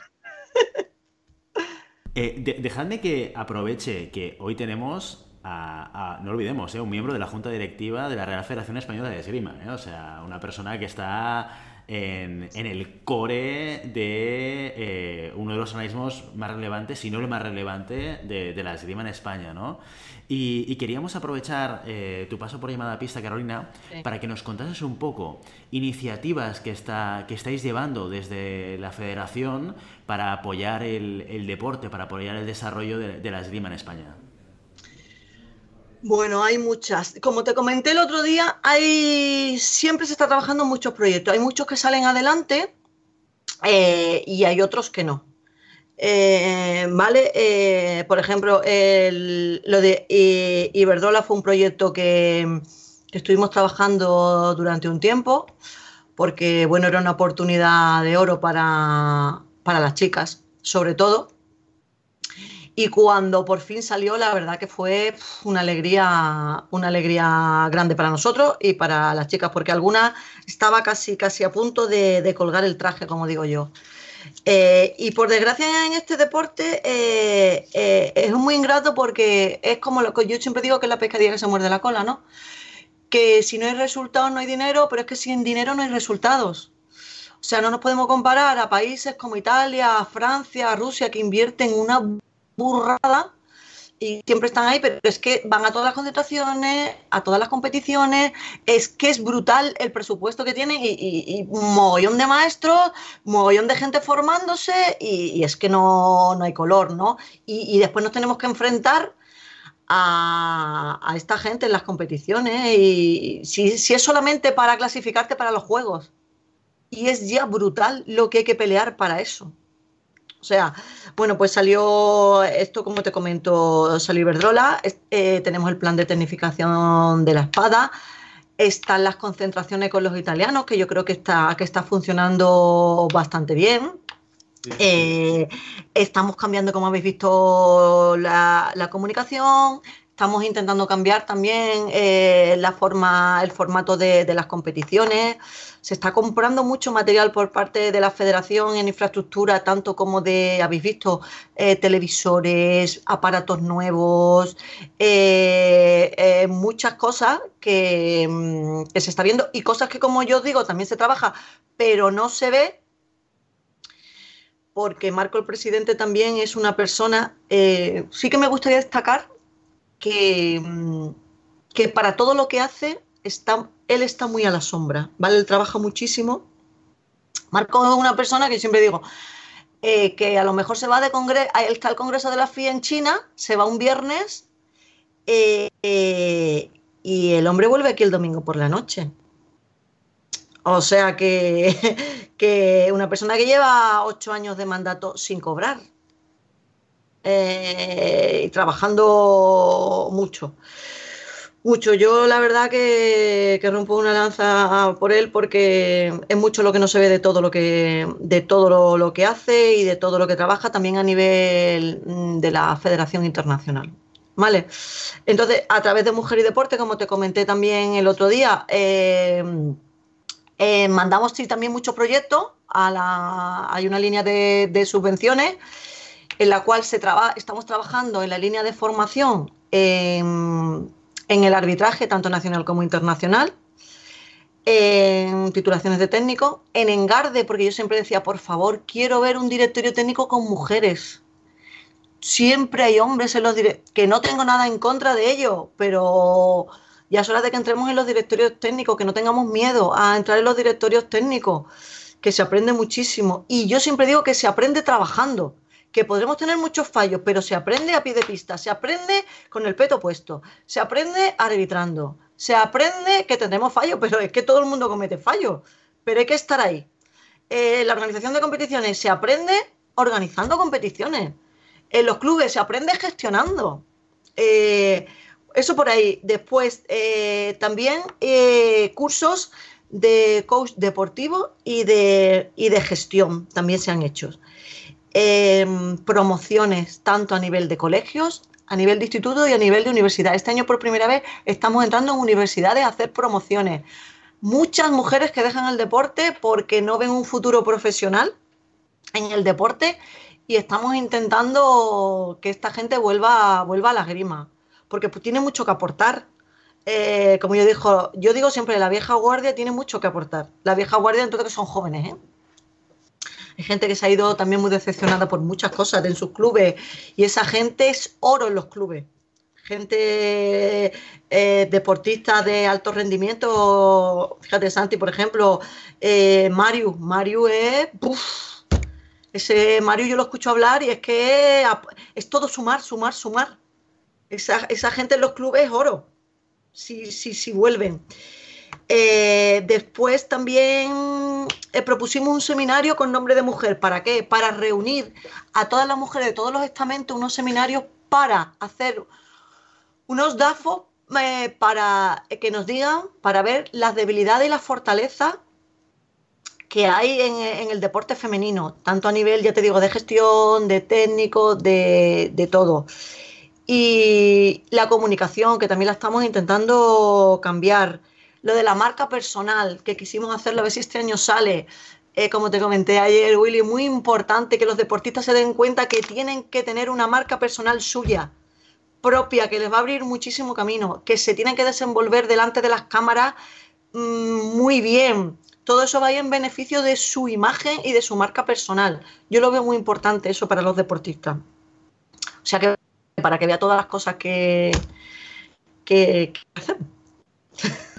eh, dejadme que aproveche que hoy tenemos no olvidemos, ¿eh? un miembro de la Junta Directiva de la Real Federación Española de Esgrima. ¿eh? O sea, una persona que está en, el core de eh, uno de los organismos más relevantes, si no el más relevante, de, la esgrima en España, ¿no? Y, queríamos aprovechar eh, tu paso por llamada pista, Carolina, para que nos contases un poco iniciativas que, está, que estáis llevando desde la federación para apoyar el, deporte, para apoyar el desarrollo de, de la esgrima en España. Bueno, hay muchas. Como te comenté el otro día, hay siempre se está trabajando en muchos proyectos. Hay muchos que salen adelante eh, y hay otros que no. Eh, vale, eh, por ejemplo, lo de Iberdrola fue un proyecto que, que, estuvimos trabajando durante un tiempo, porque bueno, era una oportunidad de oro para, para las chicas, sobre todo. Y cuando por fin salió, la verdad que fue una alegría, una alegría grande para nosotros y para las chicas, porque alguna estaba casi, casi a punto de, colgar el traje, como digo yo. Eh, y por desgracia en este deporte eh, eh, es muy ingrato porque es como lo que yo siempre digo que es la pescadilla que se muerde la cola, ¿no? Que si no hay resultados no hay dinero, pero es que sin dinero no hay resultados. O sea, no nos podemos comparar a países como Italia, Francia, Rusia, que invierten una burrada y siempre están ahí, pero es que van a todas las concentraciones, a todas las competiciones, es que es brutal el presupuesto que tienen y, un mogollón de maestros, mogollón de gente formándose y, es que no, hay color, ¿no? Y, después nos tenemos que enfrentar a, a, esta gente en las competiciones y si, si es solamente para clasificarte para los juegos y es ya brutal lo que hay que pelear para eso. O sea, bueno, pues salió esto, como te comento, salió Iberdrola, eh, tenemos el plan de tecnificación de la espada, están las concentraciones con los italianos, que yo creo que está, que está funcionando bastante bien. Eh, estamos cambiando, como habéis visto, la, comunicación, estamos intentando cambiar también eh, la forma, el formato de, las competiciones. Se está comprando mucho material por parte de la federación en infraestructura, tanto como de, habéis visto, eh, televisores, aparatos nuevos, eh, muchas cosas mm, que, se está viendo y cosas que, como yo digo, también se trabaja, pero no se ve porque Marco el presidente también es una persona, sí que me gustaría destacar que, que para todo lo que hace está él está muy a la sombra, ¿vale? Él trabaja muchísimo. Marco es una persona que siempre digo, eh, que a lo mejor se va de congreso, está el congreso de la FIA en China, se va un viernes eh, eh, y el hombre vuelve aquí el domingo por la noche. O sea que, que una persona que lleva ocho años de mandato sin cobrar y trabajando mucho mucho. Yo la verdad que, rompo una lanza por él porque es mucho lo que no se ve de todo lo que de todo lo, que hace y de todo lo que trabaja también a nivel mm, de la Federación Internacional. ¿Vale? Entonces, a través de Mujer y Deporte, como te comenté también el otro día, eh, eh, mandamos también muchos proyectos. A la, hay una línea de, subvenciones en la cual se estamos trabajando en la línea de formación en el arbitraje, tanto nacional como internacional, en titulaciones de técnico, en Engarde, porque yo siempre decía, por favor, quiero ver un directorio técnico con mujeres. Siempre hay hombres en los directorios, que no tengo nada en contra de ello, pero ya es hora de que entremos en los directorios técnicos, que no tengamos miedo a entrar en los directorios técnicos, que se aprende muchísimo. Y yo siempre digo que se aprende trabajando que podremos tener muchos fallos, pero se aprende a pie de pista, se aprende con el peto puesto, se aprende arbitrando, se aprende que tendremos fallos, pero es que todo el mundo comete fallos, pero hay que estar ahí. Eh, la organización de competiciones se aprende organizando competiciones. En los clubes se aprende gestionando. Eh, eso por ahí. Después, eh, también cursos de coach deportivo y de, y de gestión también se han hecho. Em, promociones tanto a nivel de colegios, a nivel de instituto y a nivel de universidad. Este año por primera vez estamos entrando en universidades a hacer promociones. Muchas mujeres que dejan el deporte porque no ven un futuro profesional en el deporte y estamos intentando que esta gente vuelva, vuelva a la grima, porque pues, tiene mucho que aportar. eh, como yo digo, yo digo siempre, la vieja guardia tiene mucho que aportar. La vieja guardia, entonces, son jóvenes, ¿eh? Hay gente que se ha ido también muy decepcionada por muchas cosas en sus clubes y esa gente es oro en los clubes. Gente eh, deportista de alto rendimiento, fíjate Santi, por ejemplo, eh, Mario, Mario es... ese Mario yo lo escucho hablar y es que es todo sumar, sumar, sumar. Esa, esa gente en los clubes es oro, si, si, si vuelven. Eh, después también eh, propusimos un seminario con nombre de mujer. ¿Para qué? Para reunir a todas las mujeres de todos los estamentos, unos seminarios para hacer unos DAFOs eh, para que nos digan, para ver las debilidades y las fortalezas que hay en, el deporte femenino, tanto a nivel, ya te digo, de gestión, de técnico, de, de todo. Y la comunicación, que también la estamos intentando cambiar lo de la marca personal, que quisimos hacerlo, a ver si este año sale. Eh, como te comenté ayer, Willy, muy importante que los deportistas se den cuenta que tienen que tener una marca personal suya, propia, que les va a abrir muchísimo camino, que se tienen que desenvolver delante de las cámaras mm, muy bien. Todo eso va a ir en beneficio de su imagen y de su marca personal. Yo lo veo muy importante eso para los deportistas. O sea que para que vea todas las cosas que, que, que hacemos.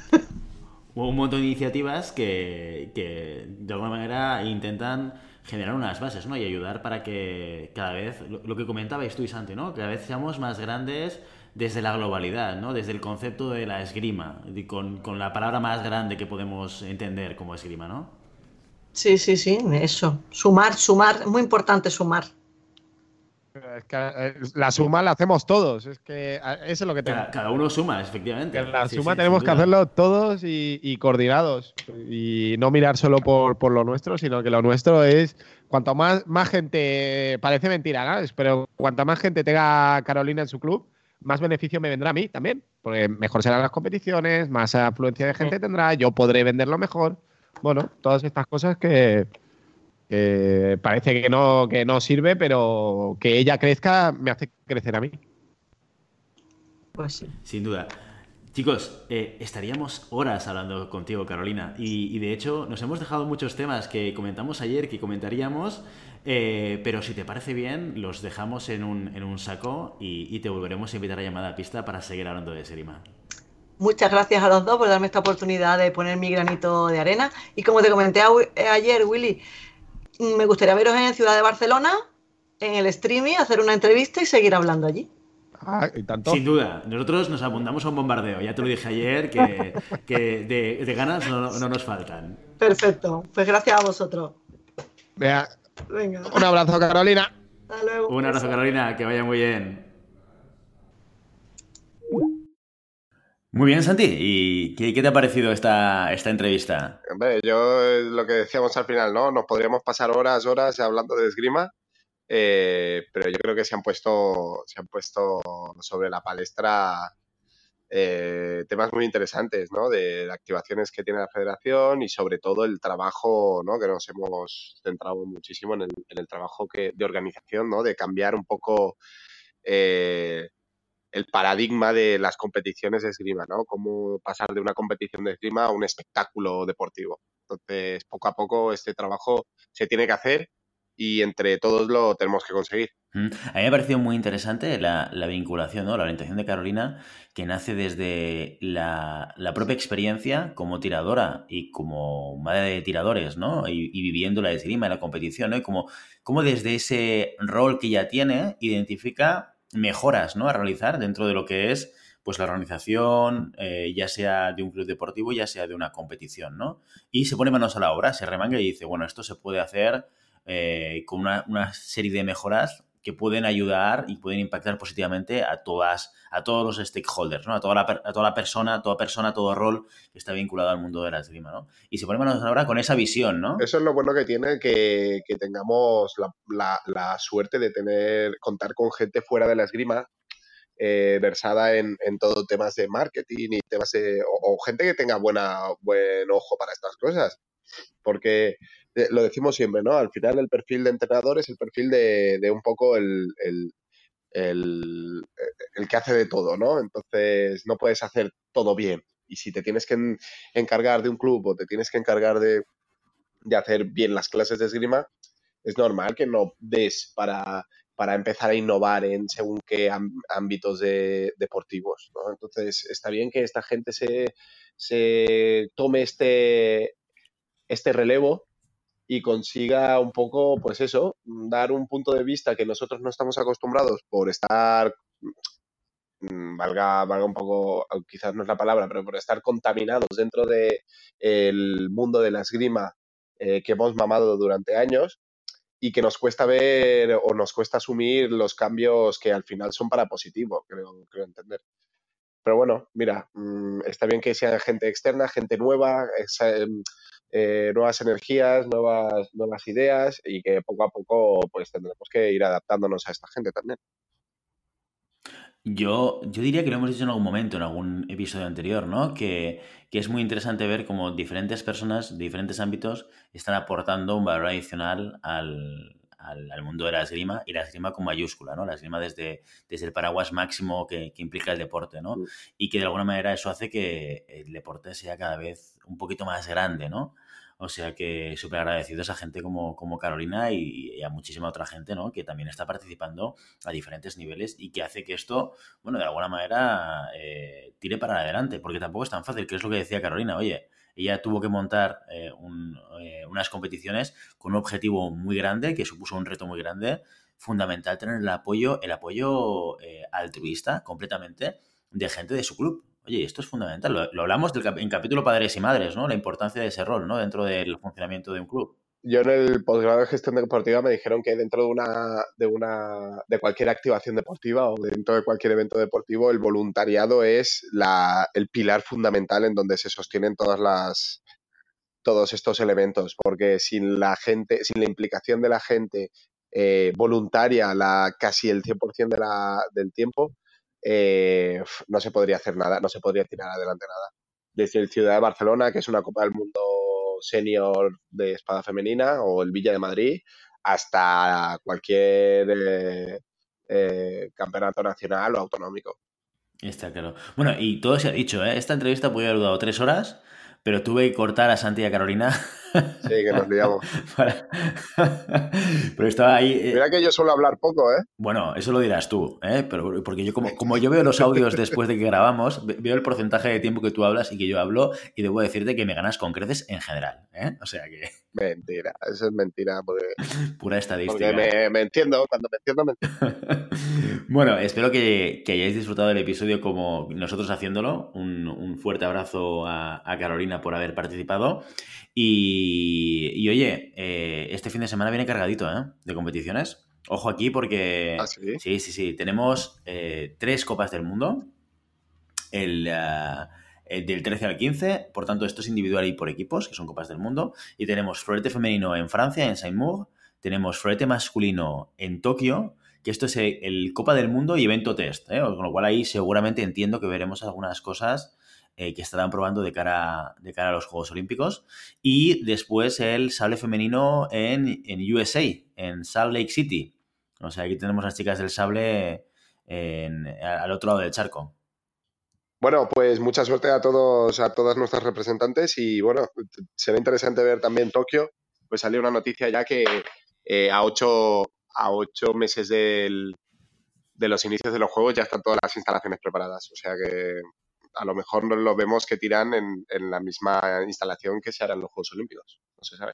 Hubo un montón de iniciativas que, de alguna manera intentan generar unas bases, ¿no? Y ayudar para que cada vez, lo, que comentabais tú y Santi, ¿no? Cada vez seamos más grandes desde la globalidad, ¿no? Desde el concepto de la esgrima, con, con la palabra más grande que podemos entender como esgrima, ¿no? Sí, sí, sí, eso. Sumar, sumar, muy importante sumar. Es que eh, la suma la hacemos todos. Es que eso es lo que tenemos. Cada, uno suma, efectivamente. la suma tenemos que hacerlo todos y, coordinados. Y no mirar solo por, lo nuestro, sino que lo nuestro es. Cuanto más, más gente. Parece mentira, ¿no? Pero cuanta más gente tenga Carolina en su club, más beneficio me vendrá a mí también. Porque mejor serán las competiciones, más afluencia de gente tendrá, yo podré venderlo mejor. Bueno, todas estas cosas que parece que no, que no sirve, pero que ella crezca me hace crecer a mí. Pues sí. Sin duda. Chicos, eh, estaríamos horas hablando contigo, Carolina, y, de hecho nos hemos dejado muchos temas que comentamos ayer, que comentaríamos, eh, pero si te parece bien, los dejamos en un, en un saco y, te volveremos a invitar a llamada a pista para seguir hablando de Serima. Muchas gracias a los dos por darme esta oportunidad de poner mi granito de arena. Y como te comenté ayer, Willy, me gustaría veros en Ciudad de Barcelona, en el streaming, hacer una entrevista y seguir hablando allí. Ah, Sin duda, nosotros nos apuntamos a un bombardeo. Ya te lo dije ayer que, de, ganas no, nos faltan. Perfecto, pues gracias a vosotros. Venga. Un abrazo, Carolina. Hasta luego. Un abrazo, Carolina, que vaya muy bien. Muy bien, Santi. ¿Y qué, te ha parecido esta, esta entrevista? Hombre, yo eh, lo que decíamos al final, ¿no? Nos podríamos pasar horas, horas hablando de esgrima, eh, pero yo creo que se han puesto, se han puesto sobre la palestra eh, temas muy interesantes, ¿no? De, activaciones que tiene la federación y sobre todo el trabajo, ¿no? Que nos hemos centrado muchísimo en el, en el trabajo que, de organización, ¿no? De cambiar un poco el paradigma de las competiciones de esgrima, ¿no? Cómo pasar de una competición de esgrima a un espectáculo deportivo. Entonces, poco a poco este trabajo se tiene que hacer y entre todos lo tenemos que conseguir. A mí me ha parecido muy interesante la, vinculación, ¿no? la orientación de Carolina, que nace desde la, propia experiencia como tiradora y como madre de tiradores, ¿no? Y, viviendo la esgrima y la competición, ¿no? Y como, como desde ese rol que ya tiene, identifica mejoras ¿no? a realizar dentro de lo que es pues la organización, eh, ya sea de un club deportivo, ya sea de una competición, ¿no? Y se pone manos a la obra, se remanga y dice, bueno, esto se puede hacer eh, con una, serie de mejoras que pueden ayudar y pueden impactar positivamente a todas, a todos los stakeholders, ¿no? A toda la, a toda la persona, toda persona, todo rol que está vinculado al mundo de la esgrima, ¿no? Y se pone manos a la obra con esa visión, ¿no? Eso es lo bueno que tiene que, tengamos la, suerte de tener, contar con gente fuera de la esgrima eh, versada en, en todo temas de marketing y temas de, o, gente que tenga buena, buen ojo para estas cosas. Porque lo decimos siempre, ¿no? Al final el perfil de entrenador es el perfil de, un poco el, el, el, que hace de todo, ¿no? Entonces no puedes hacer todo bien. Y si te tienes que encargar de un club o te tienes que encargar de, de hacer bien las clases de esgrima, es normal que no des para, para empezar a innovar en según qué ámbitos de, deportivos. ¿no? Entonces, está bien que esta gente se, se tome este, este relevo y consiga un poco, pues eso, dar un punto de vista que nosotros no estamos acostumbrados por estar, mm, valga, valga un poco, quizás no es la palabra, pero por estar contaminados dentro del el mundo de la esgrima eh, que hemos mamado durante años y que nos cuesta ver o nos cuesta asumir los cambios que al final son para positivo, creo, creo entender. Pero bueno, mira, mm, está bien que sea gente externa, gente nueva, em, eh, nuevas energías, nuevas, nuevas ideas y que poco a poco pues tendremos que ir adaptándonos a esta gente también. Yo, yo diría que lo hemos dicho en algún momento, en algún episodio anterior, ¿no? Que, que es muy interesante ver cómo diferentes personas de diferentes ámbitos están aportando un valor adicional al, al, mundo de la esgrima y la esgrima con mayúscula, ¿no? La esgrima desde, desde el paraguas máximo que, que implica el deporte, ¿no? Y que de alguna manera eso hace que el deporte sea cada vez un poquito más grande, ¿no? O sea que súper agradecido a gente como, como Carolina y, a muchísima otra gente, ¿no? Que también está participando a diferentes niveles y que hace que esto, bueno, de alguna manera eh, tire para adelante, porque tampoco es tan fácil, que es lo que decía Carolina, oye, ella tuvo que montar eh, eh, unas competiciones con un objetivo muy grande, que supuso un reto muy grande, fundamental tener el apoyo, el apoyo altruista completamente de gente de su club. Oye, esto es fundamental. Lo, hablamos en capítulo Padres y Madres, ¿no? La importancia de ese rol, ¿no? Dentro del funcionamiento de un club. Yo en el posgrado de gestión deportiva me dijeron que dentro de una, de una, de cualquier activación deportiva o dentro de cualquier evento deportivo, el voluntariado es la, el pilar fundamental en donde se sostienen todas las, todos estos elementos, porque sin la gente, sin la implicación de la gente eh, voluntaria, la casi el 100% de la, del tiempo, eh, no se podría hacer nada, no se podría tirar adelante nada. Desde el Ciudad de Barcelona, que es una Copa del Mundo senior de espada femenina, o el Villa de Madrid, hasta cualquier eh, eh, campeonato nacional o autonómico. Está claro. Bueno, y todo se ha dicho, Esta entrevista puede haber durado tres horas pero tuve que cortar a Santi y a Carolina. Sí, que nos liamos. pero estaba ahí. Eh, Mira que yo suelo hablar poco, ¿eh? Bueno, eso lo dirás tú, ¿eh? Pero porque yo, como, como yo veo los audios después de que grabamos, veo el porcentaje de tiempo que tú hablas y que yo hablo, y debo decirte que me ganas con creces en general, ¿eh? O sea que. Mentira, eso es mentira. Pura estadística. Porque me, entiendo, cuando me entiendo, me entiendo. bueno, espero que, hayáis disfrutado del episodio como nosotros haciéndolo. Un, fuerte abrazo a, Carolina por haber participado. Y, oye, eh, este fin de semana viene cargadito ¿eh? de competiciones. Ojo aquí porque... ¿Ah, sí? sí, sí, sí. Tenemos eh, tres Copas del Mundo. El... Ah, eh, del 13 al 15, por tanto esto es individual y por equipos, que son Copas del Mundo, y tenemos florete femenino en Francia, en Saint-Maur, tenemos florete masculino en Tokio, que esto es el, Copa del Mundo y evento test, ¿eh? con lo cual ahí seguramente entiendo que veremos algunas cosas eh, que estarán probando de cara, de cara a los Juegos Olímpicos, y después el sable femenino en, en USA, en Salt Lake City. O sea, aquí tenemos las chicas del sable al otro lado del charco. Bueno, pues mucha suerte a todos, a todas nuestras representantes y bueno, será interesante ver también Tokio, pues salió una noticia ya que eh, a ocho a ocho meses del, de los inicios de los juegos ya están todas las instalaciones preparadas, o sea que a lo mejor no lo vemos que tiran en, en la misma instalación que se harán los Juegos Olímpicos, no se sabe.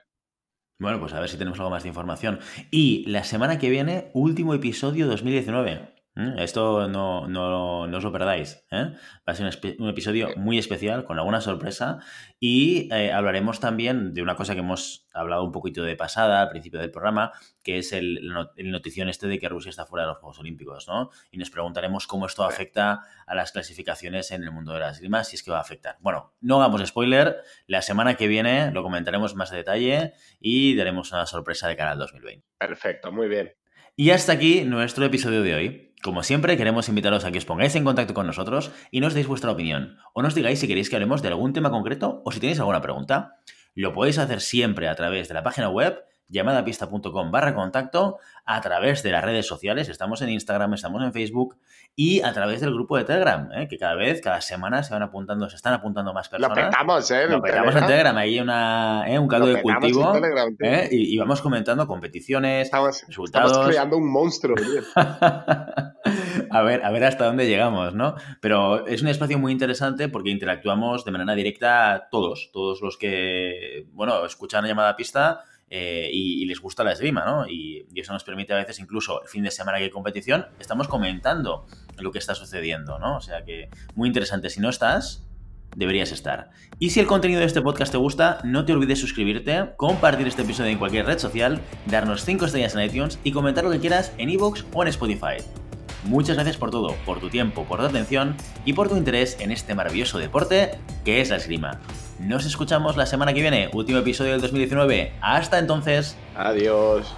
Bueno, pues a ver si tenemos algo más de información. Y la semana que viene, último episodio 2019. ¿Mm? Esto no, no, no, os lo perdáis. ¿eh? Va a ser un, episodio muy especial, con alguna sorpresa. Y eh, hablaremos también de una cosa que hemos hablado un poquito de pasada al principio del programa, que es el, el notición este de que Rusia está fuera de los Juegos Olímpicos. ¿no? Y nos preguntaremos cómo esto afecta a las clasificaciones en el mundo de las esgrima, si es que va a afectar. Bueno, no hagamos spoiler. La semana que viene lo comentaremos más a detalle y daremos una sorpresa de cara al 2020. Perfecto, muy bien. Y hasta aquí nuestro episodio de hoy. Como siempre, queremos invitaros a que os pongáis en contacto con nosotros y nos deis vuestra opinión, o nos digáis si queréis que hablemos de algún tema concreto o si tenéis alguna pregunta. Lo podéis hacer siempre a través de la página web llamadapista.com barra contacto, a través de las redes sociales, estamos en Instagram, estamos en Facebook y a través del grupo de Telegram, ¿eh? que cada vez, cada semana se van apuntando, se están apuntando más personas. Lo petamos, ¿eh? Lo petamos en Telegram, ahí una, ¿eh? un caldo Lo de cultivo. Telegram. ¿eh? Y, y vamos comentando competiciones, Estamos, resultados. estamos creando un monstruo, tío. a ver, a ver hasta dónde llegamos, ¿no? Pero es un espacio muy interesante porque interactuamos de manera directa todos, todos los que, bueno, escuchan la llamada a pista eh, y, les gusta la esgrima, ¿no? Y, y eso nos permite a veces incluso el fin de semana que hay competición, estamos comentando lo que está sucediendo, ¿no? O sea que muy interesante. Si no estás, deberías estar. Y si el contenido de este podcast te gusta, no te olvides suscribirte, compartir este episodio en cualquier red social, darnos 5 estrellas en iTunes y comentar lo que quieras en iVoox o en Spotify. Muchas gracias por todo, por tu tiempo, por tu atención y por tu interés en este maravilloso deporte que es la esgrima. Nos escuchamos la semana que viene, último episodio del 2019. Hasta entonces. Adiós.